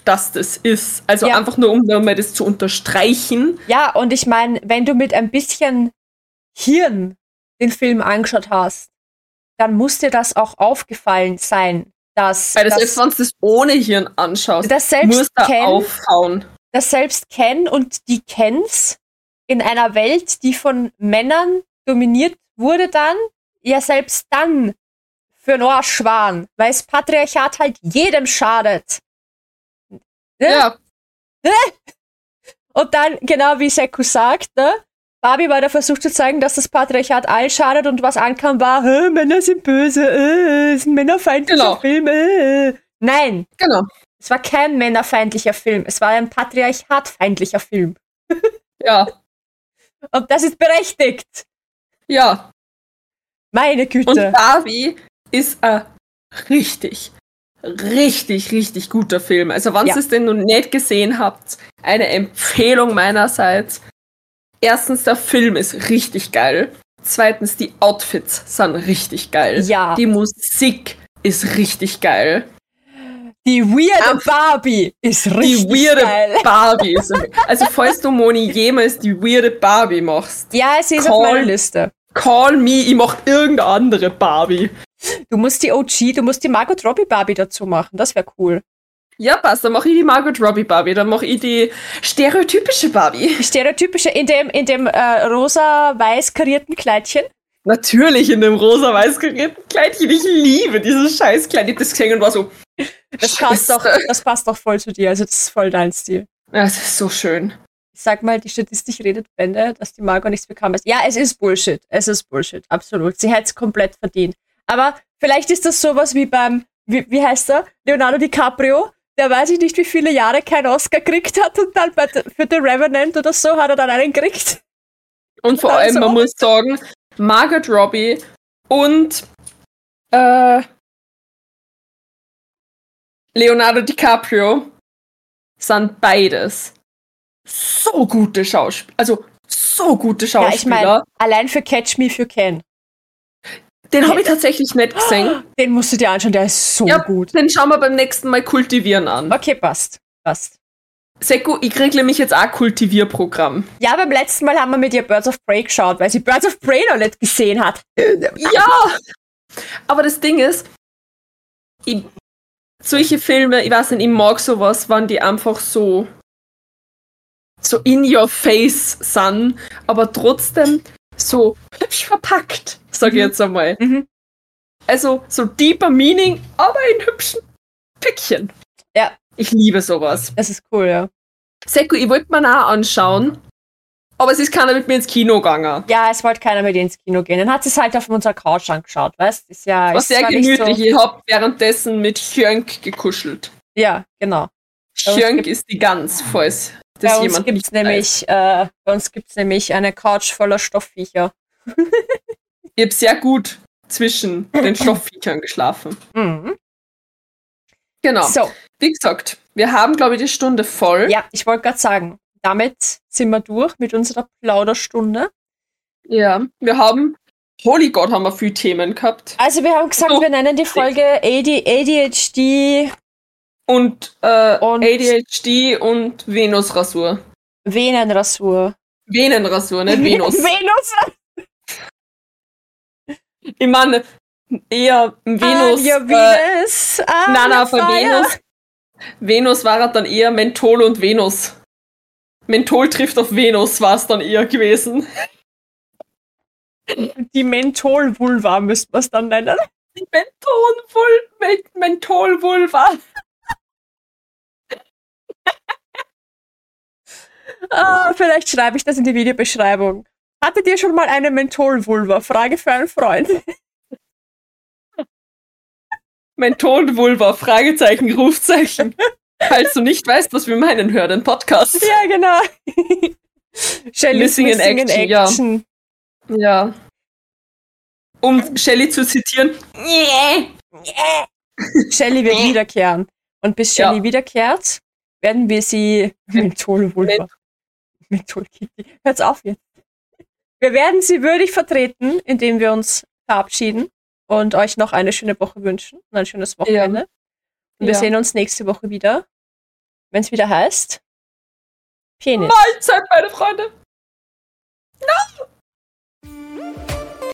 dass das ist. Also Ja. einfach nur, um mal das zu unterstreichen. Ja, und ich meine, wenn du mit ein bisschen Hirn den Film angeschaut hast, dann muss dir das auch aufgefallen sein, dass, Weil das dass, selbst du das ohne Hirn anschaust, dass selbst muss da Ken, aufhauen. dass selbst Ken und die Kens in einer Welt, die von Männern dominiert wurde dann, ja selbst dann für einen Arsch waren, weil das Patriarchat halt jedem schadet. Ne? Ja, Und dann, genau wie Seku sagt, ne? Barbie war der Versuch zu zeigen, dass das Patriarchat allen schadet und was ankam war, "Hä, Männer sind böse, äh, ein männerfeindlicher Genau. Film. Äh. Nein, genau. es war kein männerfeindlicher Film, es war ein patriarchatfeindlicher Film. Ja, Und das ist berechtigt. ja. Meine Und Güte. Barbie ist ein richtig, richtig, richtig guter Film. Also, wenn Ja. ihr es denn noch nicht gesehen habt, eine Empfehlung meinerseits. Erstens, der Film ist richtig geil. Zweitens, die Outfits sind richtig geil. Ja. Die Musik ist richtig geil. Die weirde Am- Barbie ist Die richtig weirde geil. Barbie ist. Also, falls du Moni jemals die weirde Barbie machst, Ja, sie ist auf Call- meiner Liste. call me, ich mach irgendeine andere Barbie. Du musst die OG, du musst die Margot Robbie Barbie dazu machen. Das wäre cool. Ja, passt, dann mach ich die Margot Robbie Barbie, dann mach ich die stereotypische Barbie. Stereotypische in dem, in dem äh, rosa-weiß karierten Kleidchen. Natürlich in dem rosa-weiß geritten Kleidchen. Ich liebe dieses scheiß Kleid. Ich das gesehen und war so. Das passt, doch, das passt doch voll zu dir. Also, das ist voll dein Stil. Ja, Es ist so schön. ich sag mal, die Statistik redet Bände, dass die Margot nichts bekam. Ja, es ist Bullshit. Es ist Bullshit. Absolut. Sie hätte es komplett verdient. Aber vielleicht ist das sowas wie beim, wie, wie heißt er? Leonardo DiCaprio. Der weiß ich nicht, wie viele Jahre keinen Oscar gekriegt hat und dann für The Revenant oder so hat er dann einen gekriegt. Und vor allem, Also- man muss sagen, Margaret Robbie und äh, Leonardo DiCaprio sind beides so gute Schauspieler. Also so gute Ja, ich Schauspieler. meine, allein für Catch Me If You Can. Den habe ich tatsächlich nicht gesehen. Den musst du dir anschauen, der ist so Ja, gut. Den schauen wir beim nächsten Mal kultivieren an. Okay, passt. Passt. Seko, ich krieg nämlich jetzt auch Kultivierprogramm. Ja, beim letzten Mal haben wir mit ihr Birds of Prey geschaut, weil sie Birds of Prey noch nicht gesehen hat. Ja! Aber das Ding ist, ich, solche Filme, ich weiß nicht, ich mag sowas, wann die einfach so so in your face sind, aber trotzdem so hübsch verpackt, sag ich Mhm. jetzt einmal. Mhm. Also so deeper Meaning, aber in hübschen Päckchen. Ja. Ich liebe sowas. Das ist cool, ja. Seko, ich wollte mir auch anschauen, aber es ist keiner mit mir ins Kino gegangen. Ja, es wollte keiner mit ihr ins Kino gehen. Dann hat sie es halt auf unserer Couch angeschaut, weißt Ist ja. War sehr gemütlich. So, Ich hab währenddessen mit Jönk gekuschelt. ja, genau. Gibt- ist die Gans, falls das Bei uns gibt's nämlich, äh, bei uns gibt's nämlich eine Couch voller Stoffviecher. Ich hab sehr gut zwischen den Stoffviechern geschlafen. Mhm. Genau. So, Wie gesagt, wir haben, glaube ich, die Stunde voll. ja, ich wollte gerade sagen, damit sind wir durch mit unserer Plauderstunde. Ja. Wir haben, holy Gott, haben wir viele Themen gehabt. Also wir haben gesagt, So. wir nennen die Folge AD, ADHD Und, äh, Und- ADHD und Venusrasur. Venenrasur. Venenrasur, nicht Venus. Venus. ich meine, eher Venus. Ja, äh, Venus. Ah, Nein, von. Venus. Venus war dann eher Menthol und Venus. Menthol trifft auf Venus, war es dann eher gewesen. Die Menthol-Vulva müsste man es dann nennen. Men Mentholvulva. Ah, vielleicht schreibe ich das in die Videobeschreibung. Hattet ihr schon mal eine Menthol-Vulva? Frage für einen Freund. Mentholvulva, Fragezeichen, Rufzeichen. Falls du nicht weißt, was wir meinen, hör den Podcast. ja, genau. Shelley's Missing in Action, ja. Action. Ja. Um Shelley zu zitieren. Shelley wird wiederkehren. Und bis Shelley Ja. wiederkehrt, werden wir sie Menthol-Vulva. Menthol-Kitty. Hört's auf jetzt. Wir werden sie würdig vertreten, indem wir uns verabschieden und euch noch eine schöne Woche wünschen und ein schönes Wochenende. Und wir Ja. sehen uns nächste Woche wieder, wenn es wieder heißt Penis. Mahlzeit, meine Freunde.